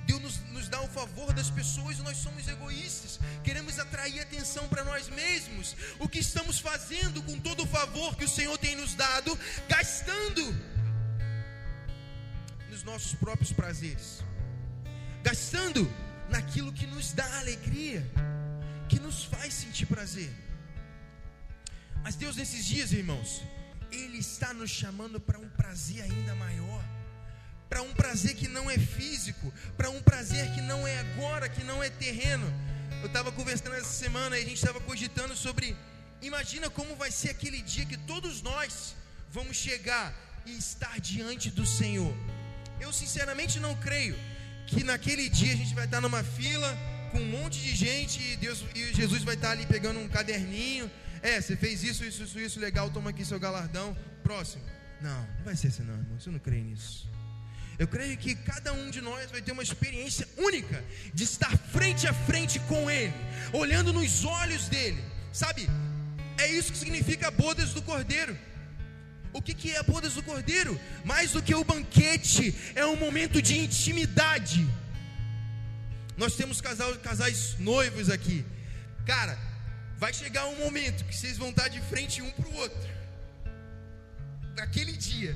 Deus nos, nos, dá o favor das pessoas e nós somos egoístas. Queremos atrair atenção para nós mesmos. O que estamos fazendo com todo o favor que o Senhor tem nos dado, gastando nos nossos próprios prazeres, gastando naquilo que nos dá alegria, que nos faz sentir prazer. Mas Deus, nesses dias, irmãos, Ele está nos chamando para um prazer ainda maior para um prazer que não é físico, para um prazer que não é agora, que não é terreno. Eu estava conversando essa semana e a gente estava cogitando sobre. Imagina como vai ser aquele dia que todos nós vamos chegar e estar diante do Senhor. Eu sinceramente não creio que naquele dia a gente vai estar numa fila com um monte de gente e Deus e Jesus vai estar ali pegando um caderninho. É, você fez isso, isso, isso, isso, legal, toma aqui seu galardão. Próximo. Não, não vai ser assim não, irmão. Eu não creio nisso. Eu creio que cada um de nós vai ter uma experiência única de estar frente a frente com Ele, olhando nos olhos dele. Sabe, é isso que significa bodas do Cordeiro. O que, que é a bodas do Cordeiro? Mais do que o banquete, é um momento de intimidade. Nós temos casal, casais noivos aqui. Cara, vai chegar um momento que vocês vão estar de frente um para o outro. Naquele dia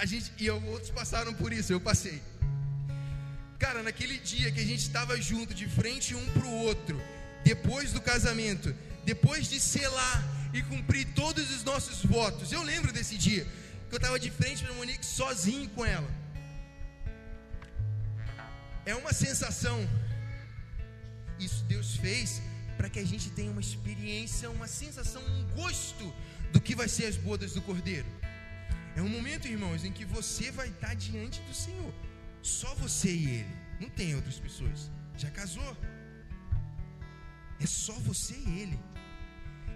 a gente e outros passaram por isso, eu passei. Cara, naquele dia que a gente estava junto, de frente um para o outro, depois do casamento, depois de selar e cumprir todos os nossos votos, eu lembro desse dia que eu estava de frente para Monique sozinho com ela. É uma sensação fez para que a gente tenha uma experiência, uma sensação, um gosto do que vai ser as bodas do Cordeiro. É um momento, irmãos, em que você vai estar diante do Senhor. Só você e Ele. Não tem outras pessoas. Já casou. É só você e Ele.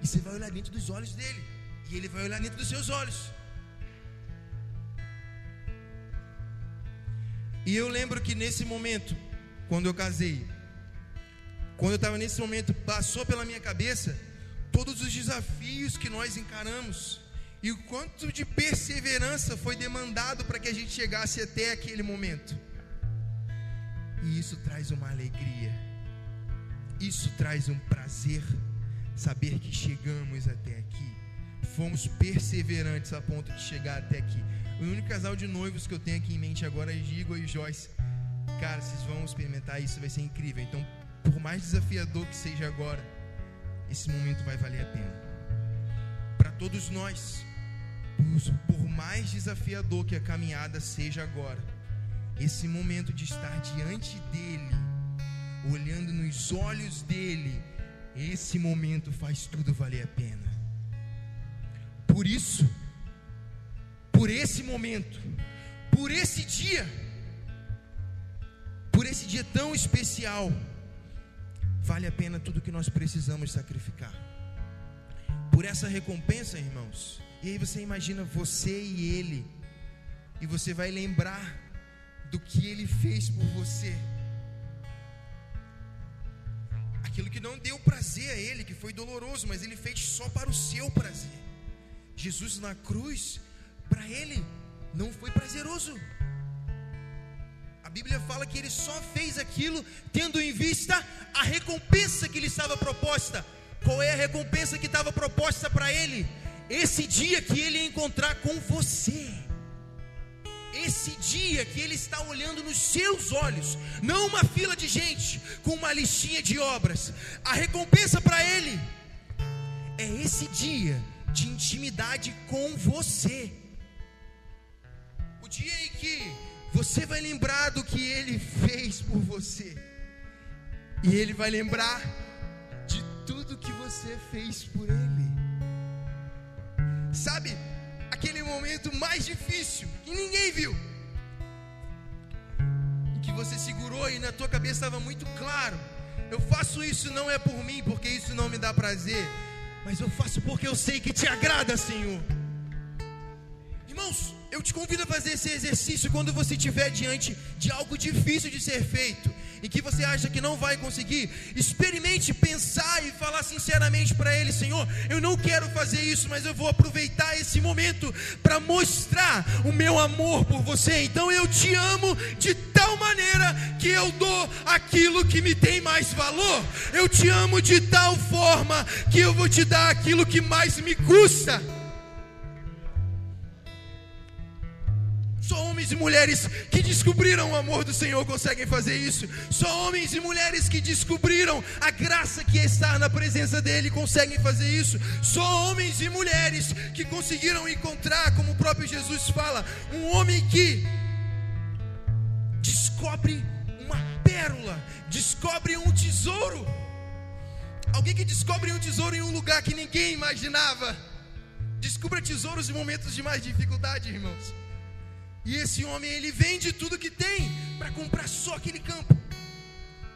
E você vai olhar dentro dos olhos dele. E Ele vai olhar dentro dos seus olhos. E eu lembro que nesse momento, quando eu casei, quando eu estava nesse momento, passou pela minha cabeça todos os desafios que nós encaramos e o quanto de perseverança foi demandado para que a gente chegasse até aquele momento. E isso traz uma alegria, isso traz um prazer, saber que chegamos até aqui, fomos perseverantes a ponto de chegar até aqui. O único casal de noivos que eu tenho aqui em mente agora é Gigo e Joyce. Cara, vocês vão experimentar isso, vai ser incrível. Então, por mais desafiador que seja agora, esse momento vai valer a pena. Para todos nós, por mais desafiador que a caminhada seja agora, esse momento de estar diante dele, olhando nos olhos dele, esse momento faz tudo valer a pena. Por isso, por esse momento, por esse dia, por esse dia tão especial, vale a pena tudo que nós precisamos sacrificar. Por essa recompensa, irmãos. E aí você imagina você e ele, e você vai lembrar do que ele fez por você. Aquilo que não deu prazer a ele, que foi doloroso, mas ele fez só para o seu prazer. Jesus na cruz para ele não foi prazeroso. A Bíblia fala que ele só fez aquilo tendo em vista a recompensa que lhe estava proposta. Qual é a recompensa que estava proposta para ele? Esse dia que ele encontrar com você. Esse dia que ele está olhando nos seus olhos, não uma fila de gente com uma listinha de obras. A recompensa para ele é esse dia de intimidade com você dia em que você vai lembrar do que ele fez por você, e ele vai lembrar de tudo que você fez por ele. Sabe, aquele momento mais difícil que ninguém viu, que você segurou e na tua cabeça estava muito claro: eu faço isso não é por mim, porque isso não me dá prazer, mas eu faço porque eu sei que te agrada, Senhor. Irmãos, eu te convido a fazer esse exercício quando você estiver diante de algo difícil de ser feito e que você acha que não vai conseguir. Experimente pensar e falar sinceramente para Ele: Senhor, eu não quero fazer isso, mas eu vou aproveitar esse momento para mostrar o meu amor por você. Então eu te amo de tal maneira que eu dou aquilo que me tem mais valor. Eu te amo de tal forma que eu vou te dar aquilo que mais me custa. Só homens e mulheres que descobriram o amor do Senhor conseguem fazer isso. Só homens e mulheres que descobriram a graça que está na presença dEle conseguem fazer isso. Só homens e mulheres que conseguiram encontrar, como o próprio Jesus fala, um homem que descobre uma pérola, descobre um tesouro. Alguém que descobre um tesouro em um lugar que ninguém imaginava. Descubra tesouros em momentos de mais dificuldade, irmãos. E esse homem ele vende tudo que tem para comprar só aquele campo.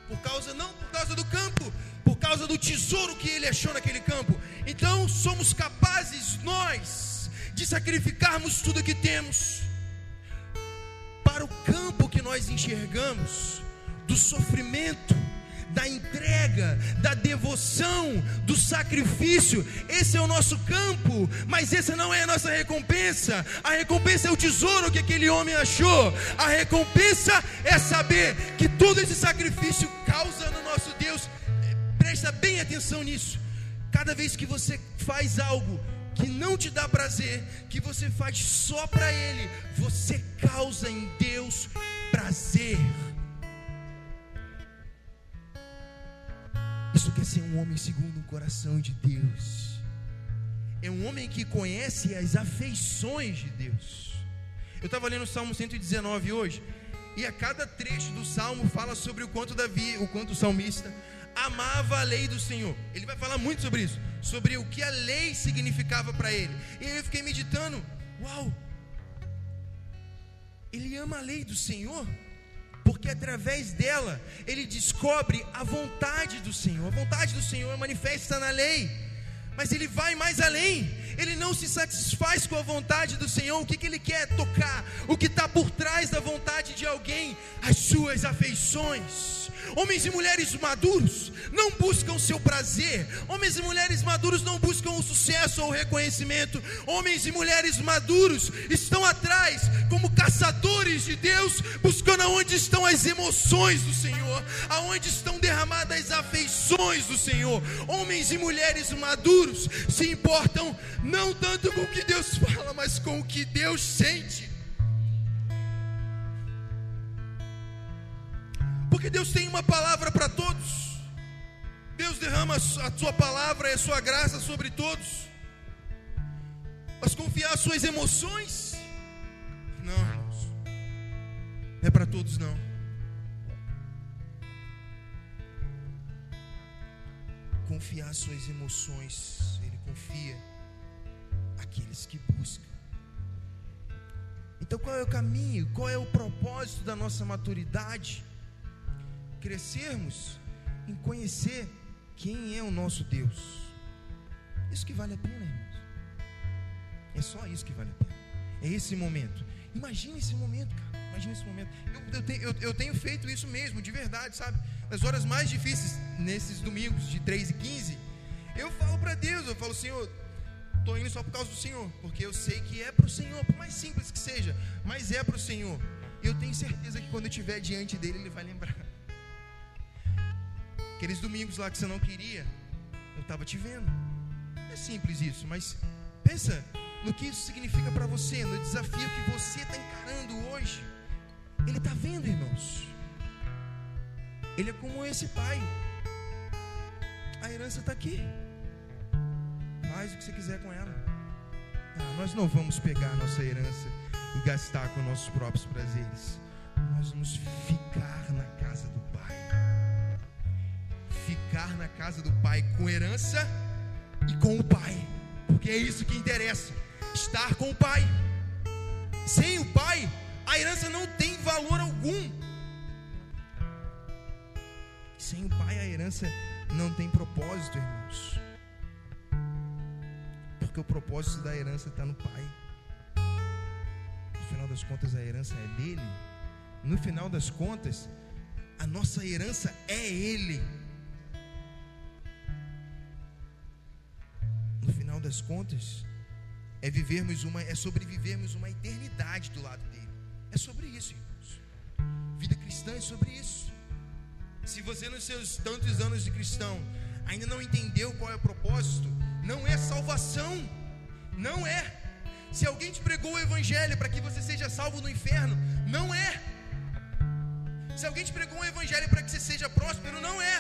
Por causa não por causa do campo, por causa do tesouro que ele achou naquele campo. Então somos capazes nós de sacrificarmos tudo que temos para o campo que nós enxergamos do sofrimento da entrega, da devoção, do sacrifício. Esse é o nosso campo, mas essa não é a nossa recompensa. A recompensa é o tesouro que aquele homem achou. A recompensa é saber que todo esse sacrifício causa no nosso Deus. Presta bem atenção nisso. Cada vez que você faz algo que não te dá prazer, que você faz só para Ele, você causa em Deus prazer. Isso quer ser um homem segundo o coração de Deus. É um homem que conhece as afeições de Deus. Eu estava lendo o Salmo 119 hoje. E a cada trecho do salmo fala sobre o quanto Davi, o quanto o salmista amava a lei do Senhor. Ele vai falar muito sobre isso, sobre o que a lei significava para ele. E eu fiquei meditando, uau! Ele ama a lei do Senhor, porque através dela ele descobre a vontade do Senhor. A vontade do Senhor é manifesta na lei, mas ele vai mais além. Ele não se satisfaz com a vontade do Senhor. O que, que ele quer tocar? O que está por trás da vontade de alguém? As suas afeições Homens e mulheres maduros não buscam seu prazer. Homens e mulheres maduros não buscam o sucesso ou o reconhecimento. Homens e mulheres maduros estão atrás, como caçadores de Deus, buscando aonde estão as emoções do Senhor, aonde estão derramadas as afeições do Senhor. Homens e mulheres maduros se importam não tanto com o que Deus fala, mas com o que Deus sente. Porque Deus tem uma palavra para todos. Deus derrama a sua palavra e a sua graça sobre todos. Mas confiar as suas emoções? Não, irmãos. Não é para todos não. Confiar as suas emoções, ele confia aqueles que buscam. Então qual é o caminho? Qual é o propósito da nossa maturidade? crescermos em conhecer quem é o nosso Deus. Isso que vale a pena, irmãos. É só isso que vale a pena. É esse momento. Imagine esse momento, cara. Imagine esse momento. Eu, eu, tenho, eu, eu tenho feito isso mesmo, de verdade, sabe? Nas horas mais difíceis, nesses domingos de 3 e 15, eu falo para Deus, eu falo, Senhor, estou indo só por causa do Senhor, porque eu sei que é para o Senhor, por mais simples que seja, mas é para o Senhor. Eu tenho certeza que quando eu estiver diante dele, ele vai lembrar. Aqueles domingos lá que você não queria, eu estava te vendo. É simples isso, mas pensa no que isso significa para você, no desafio que você está encarando hoje. Ele está vendo, irmãos. Ele é como esse pai. A herança está aqui. Faz o que você quiser com ela. Ah, nós não vamos pegar a nossa herança e gastar com nossos próprios prazeres. Nós vamos ficar na casa do ficar na casa do Pai com herança e com o Pai, porque é isso que interessa, estar com o Pai. Sem o Pai, a herança não tem valor algum. Sem o Pai, a herança não tem propósito, irmãos. Porque o propósito da herança está no Pai. No final das contas, a herança é dele. No final das contas, a nossa herança é Ele. final das contas, é vivermos uma, é sobrevivermos uma eternidade do lado dele. É sobre isso, irmãos. Vida cristã é sobre isso. Se você nos seus tantos anos de cristão ainda não entendeu qual é o propósito, não é salvação. Não é. Se alguém te pregou o evangelho para que você seja salvo no inferno, não é. Se alguém te pregou um evangelho para que você seja próspero, não é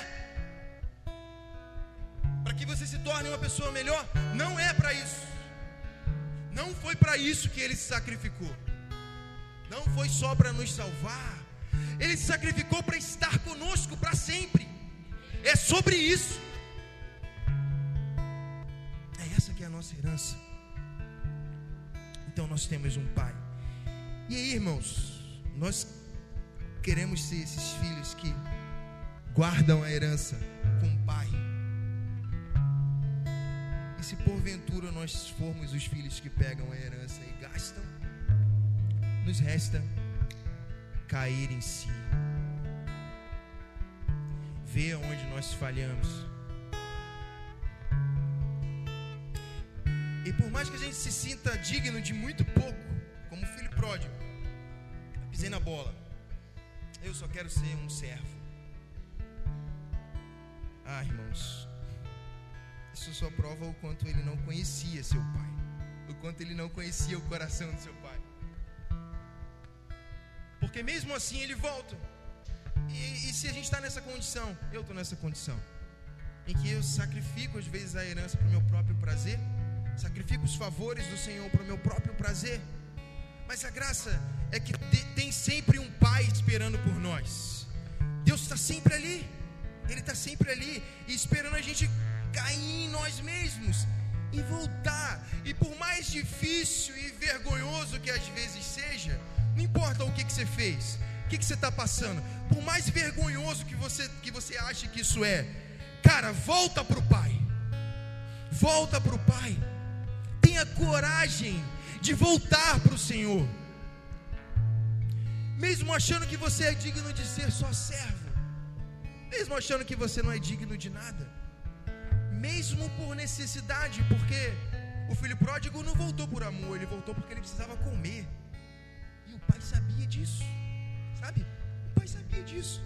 para que você se torne uma pessoa melhor, não é para isso. Não foi para isso que ele se sacrificou. Não foi só para nos salvar. Ele se sacrificou para estar conosco para sempre. É sobre isso. É essa que é a nossa herança. Então nós temos um pai. E aí, irmãos, nós queremos ser esses filhos que guardam a herança com o pai se porventura nós formos os filhos que pegam a herança e gastam, nos resta cair em si. Ver onde nós falhamos. E por mais que a gente se sinta digno de muito pouco, como filho pródigo, pisei na bola. Eu só quero ser um servo. Ah, irmãos, isso só prova o quanto ele não conhecia seu pai, o quanto ele não conhecia o coração do seu pai. Porque mesmo assim ele volta. E, e se a gente está nessa condição, eu estou nessa condição, em que eu sacrifico às vezes a herança para o meu próprio prazer, sacrifico os favores do Senhor para o meu próprio prazer, Mas a graça é que tem sempre um pai esperando por nós. Deus está sempre ali. Ele está sempre ali e esperando a gente cair em nós mesmos e voltar. E por mais difícil e vergonhoso que às vezes seja, não importa o que, que você fez, o que, que você está passando, por mais vergonhoso que você, que você ache que isso é, cara, volta para o Pai. Volta para o Pai. Tenha coragem de voltar para o Senhor. Mesmo achando que você é digno de ser só servo. Mesmo achando que você não é digno de nada mesmo por necessidade, porque o filho pródigo não voltou por amor, ele voltou porque ele precisava comer. Pai sabia disso, sabe? O pai sabia disso.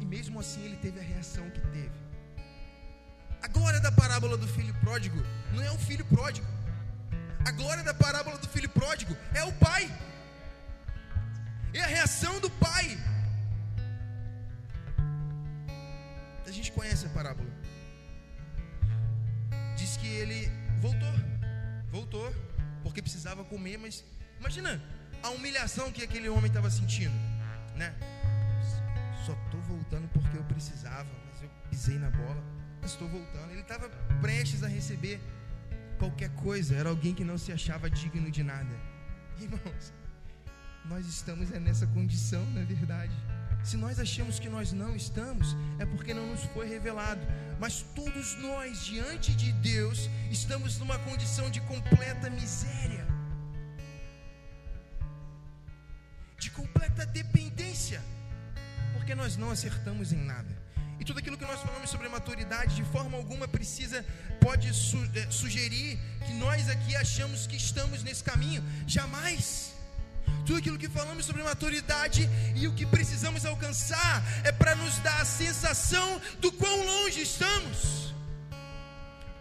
E mesmo assim ele teve a reação que teve. A glória da parábola do filho pródigo não é o filho pródigo. A glória da parábola do filho pródigo é o pai. É a reação do pai. A gente conhece a parábola diz que ele voltou, voltou, porque precisava comer, mas imagina a humilhação que aquele homem estava sentindo, né? Só estou voltando porque eu precisava, mas eu pisei na bola, mas estou voltando. Ele estava prestes a receber qualquer coisa, era alguém que não se achava digno de nada. Irmãos, nós estamos é nessa condição, na verdade. Se nós achamos que nós não estamos, é porque não nos foi revelado. Mas todos nós, diante de Deus, estamos numa condição de completa miséria, completa dependência, porque nós não acertamos em nada. E tudo aquilo que nós falamos sobre maturidade, de forma alguma precisa, pode su, é, sugerir que nós aqui achamos que estamos nesse caminho. Jamais. Tudo aquilo que falamos sobre maturidade e o que precisamos alcançar é para nos dar a sensação do quão longe estamos,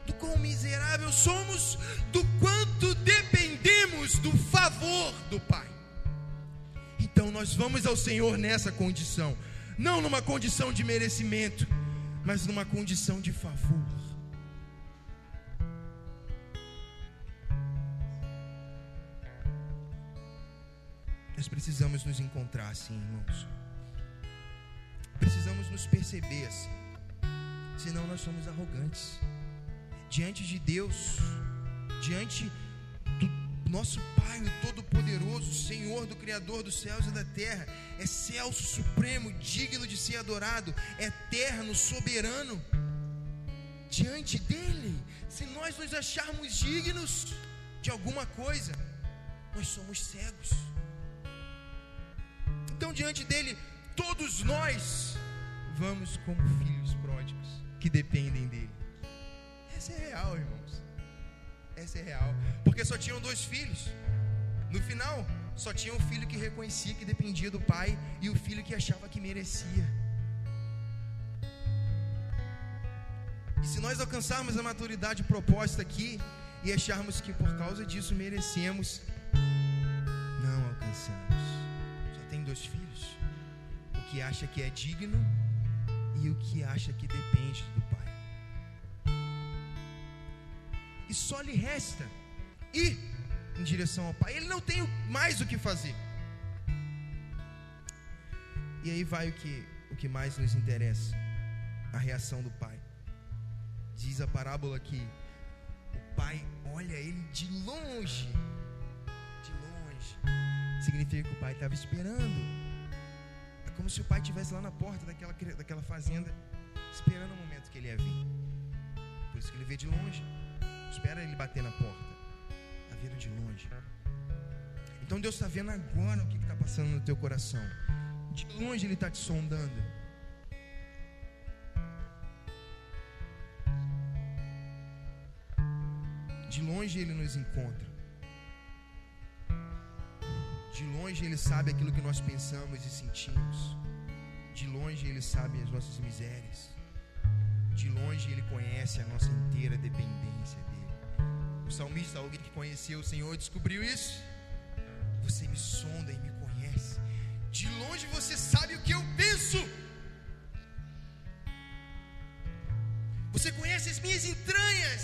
do quão miserável somos, do quanto dependemos do favor do Pai. Nós vamos ao Senhor nessa condição, não numa condição de merecimento, mas numa condição de favor. Nós precisamos nos encontrar assim, irmãos. Precisamos nos perceber assim. Senão nós somos arrogantes. Diante de Deus, diante do nosso Pai, o Todo-Poderoso, Senhor do Criador dos céus e da terra, é Celso supremo, digno de ser adorado, eterno, soberano. Diante dele, se nós nos acharmos dignos de alguma coisa, nós somos cegos. Então, diante dele, todos nós vamos como filhos pródigos que dependem dele. Essa é real, irmãos. Essa é real. Porque só tinham dois filhos. No final, só tinha um filho que reconhecia que dependia do pai e o filho que achava que merecia. E se nós alcançarmos a maturidade proposta aqui e acharmos que por causa disso merecemos, não alcançamos dois filhos: o que acha que é digno e o que acha que depende do E só lhe resta ir em direção ao pai. Ele não tem mais o que fazer. E aí vai o que, o que mais nos interessa: a reação do pai. Diz a parábola que o pai olha ele de longe significa que o pai estava esperando. É como se o pai estivesse lá na porta daquela, daquela fazenda, esperando o momento que ele ia vir. Por isso que ele vê de longe. Espera ele bater na porta. Está vendo de longe. Então Deus está vendo agora o que está passando no teu coração. De longe Ele está te sondando. De longe Ele nos encontra. De longe Ele sabe aquilo que nós pensamos e sentimos. De longe Ele sabe as nossas misérias. De longe Ele conhece a nossa inteira dependência. O salmista, alguém que conheceu o Senhor, descobriu isso. Você me sonda e me conhece. De longe você sabe o que eu penso. Você conhece as minhas entranhas.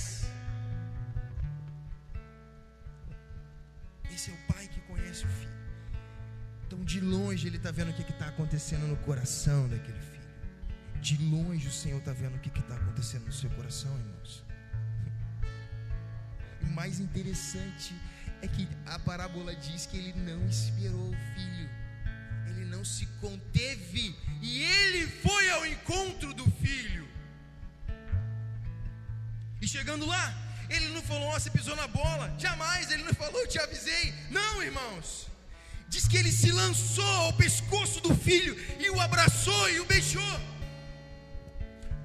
Esse é o Pai que conhece o filho. Então, de longe, ele está vendo o que está acontecendo no coração daquele filho. De longe, o Senhor está vendo o que está acontecendo no seu coração, irmãos. O mais interessante é que a parábola diz que ele não esperou o filho, ele não se conteve e ele foi ao encontro do filho. E chegando lá, ele não falou, ó, você pisou na bola. Jamais, ele não falou, te avisei. Não, irmãos. Diz que ele se lançou ao pescoço do filho e o abraçou e o beijou.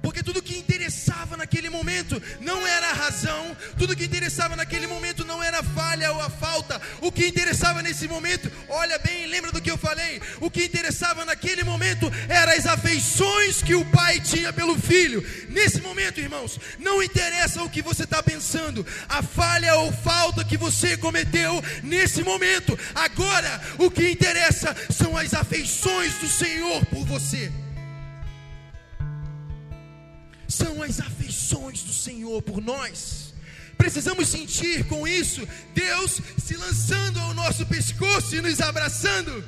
Porque tudo que interessava naquele momento não era a razão, tudo que interessava naquele momento não era a falha ou a falta. O que interessava nesse momento, olha bem, lembra do que eu falei? O que interessava naquele momento eram as afeições que o pai tinha pelo filho. Nesse momento, irmãos, não interessa o que você está pensando, a falha ou falta que você cometeu nesse momento. Agora, o que interessa são as afeições do Senhor por você as afeições do Senhor por nós. Precisamos sentir com isso Deus se lançando ao nosso pescoço e nos abraçando.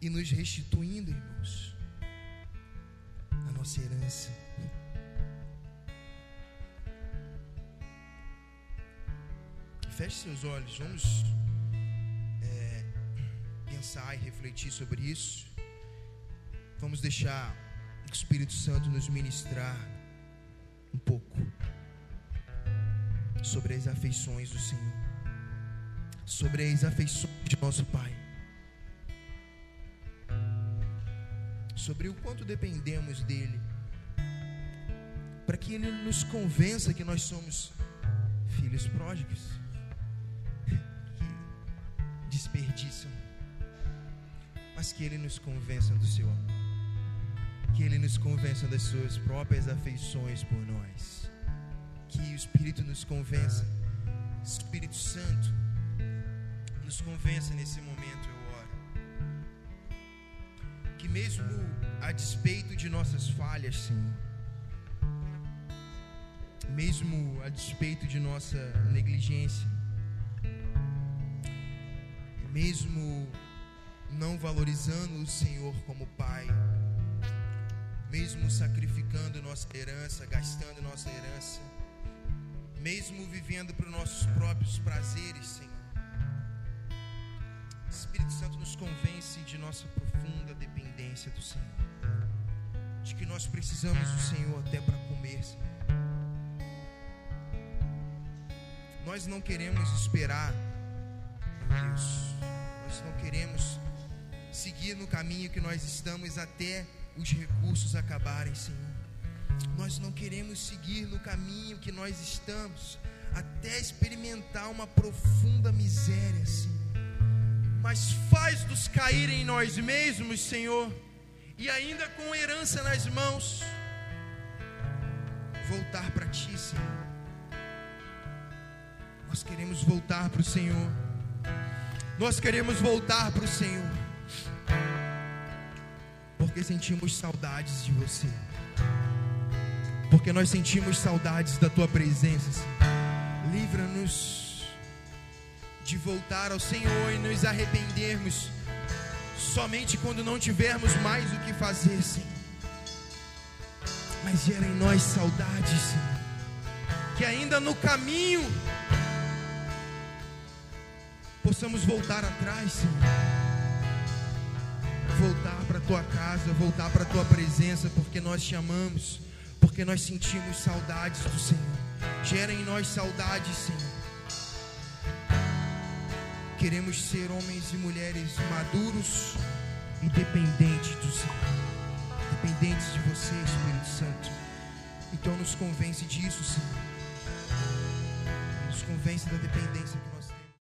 E nos restituindo, irmãos, a nossa herança. Feche seus olhos, vamos pensar e refletir sobre isso. Vamos deixar o Espírito Santo nos ministrar um pouco sobre as afeições do Senhor, sobre as afeições de nosso Pai, sobre o quanto dependemos dEle, para que Ele nos convença que nós somos filhos pródigos, que desperdiçam mas que Ele nos convença do seu amor, que Ele nos convença das suas próprias afeições por nós, que o Espírito nos convença, Espírito Santo, nos convença nesse momento, eu oro, que mesmo a despeito de nossas falhas, Senhor, mesmo a despeito de nossa negligência, mesmo não valorizando o Senhor como Pai, mesmo sacrificando nossa herança, gastando nossa herança, mesmo vivendo para os nossos próprios prazeres, Senhor. Espírito Santo nos convence de nossa profunda dependência do Senhor, de que nós precisamos do Senhor até para comer, Senhor. Nós não queremos esperar, Deus, nós não queremos seguir no caminho que nós estamos até os recursos acabarem, Senhor. Nós não queremos seguir no caminho que nós estamos até experimentar uma profunda miséria, Senhor. Mas faz-nos cair em nós mesmos, Senhor, e ainda com herança nas mãos, voltar para Ti, Senhor. Nós queremos voltar para o Senhor. Nós queremos voltar para o Senhor porque sentimos saudades de você. Porque nós sentimos saudades da tua presença. Livra-nos de voltar ao Senhor e nos arrependermos somente quando não tivermos mais o que fazer, Senhor. Mas gera em nós saudades, Senhor. Que ainda no caminho possamos voltar atrás, Senhor voltar tua casa, voltar para a tua presença, porque nós te amamos, porque nós sentimos saudades do Senhor. Gera em nós saudades, Senhor. Queremos ser homens e mulheres maduros e dependentes do Senhor, dependentes de você, Espírito Santo. Então nos convence disso, Senhor. Nos convence da dependência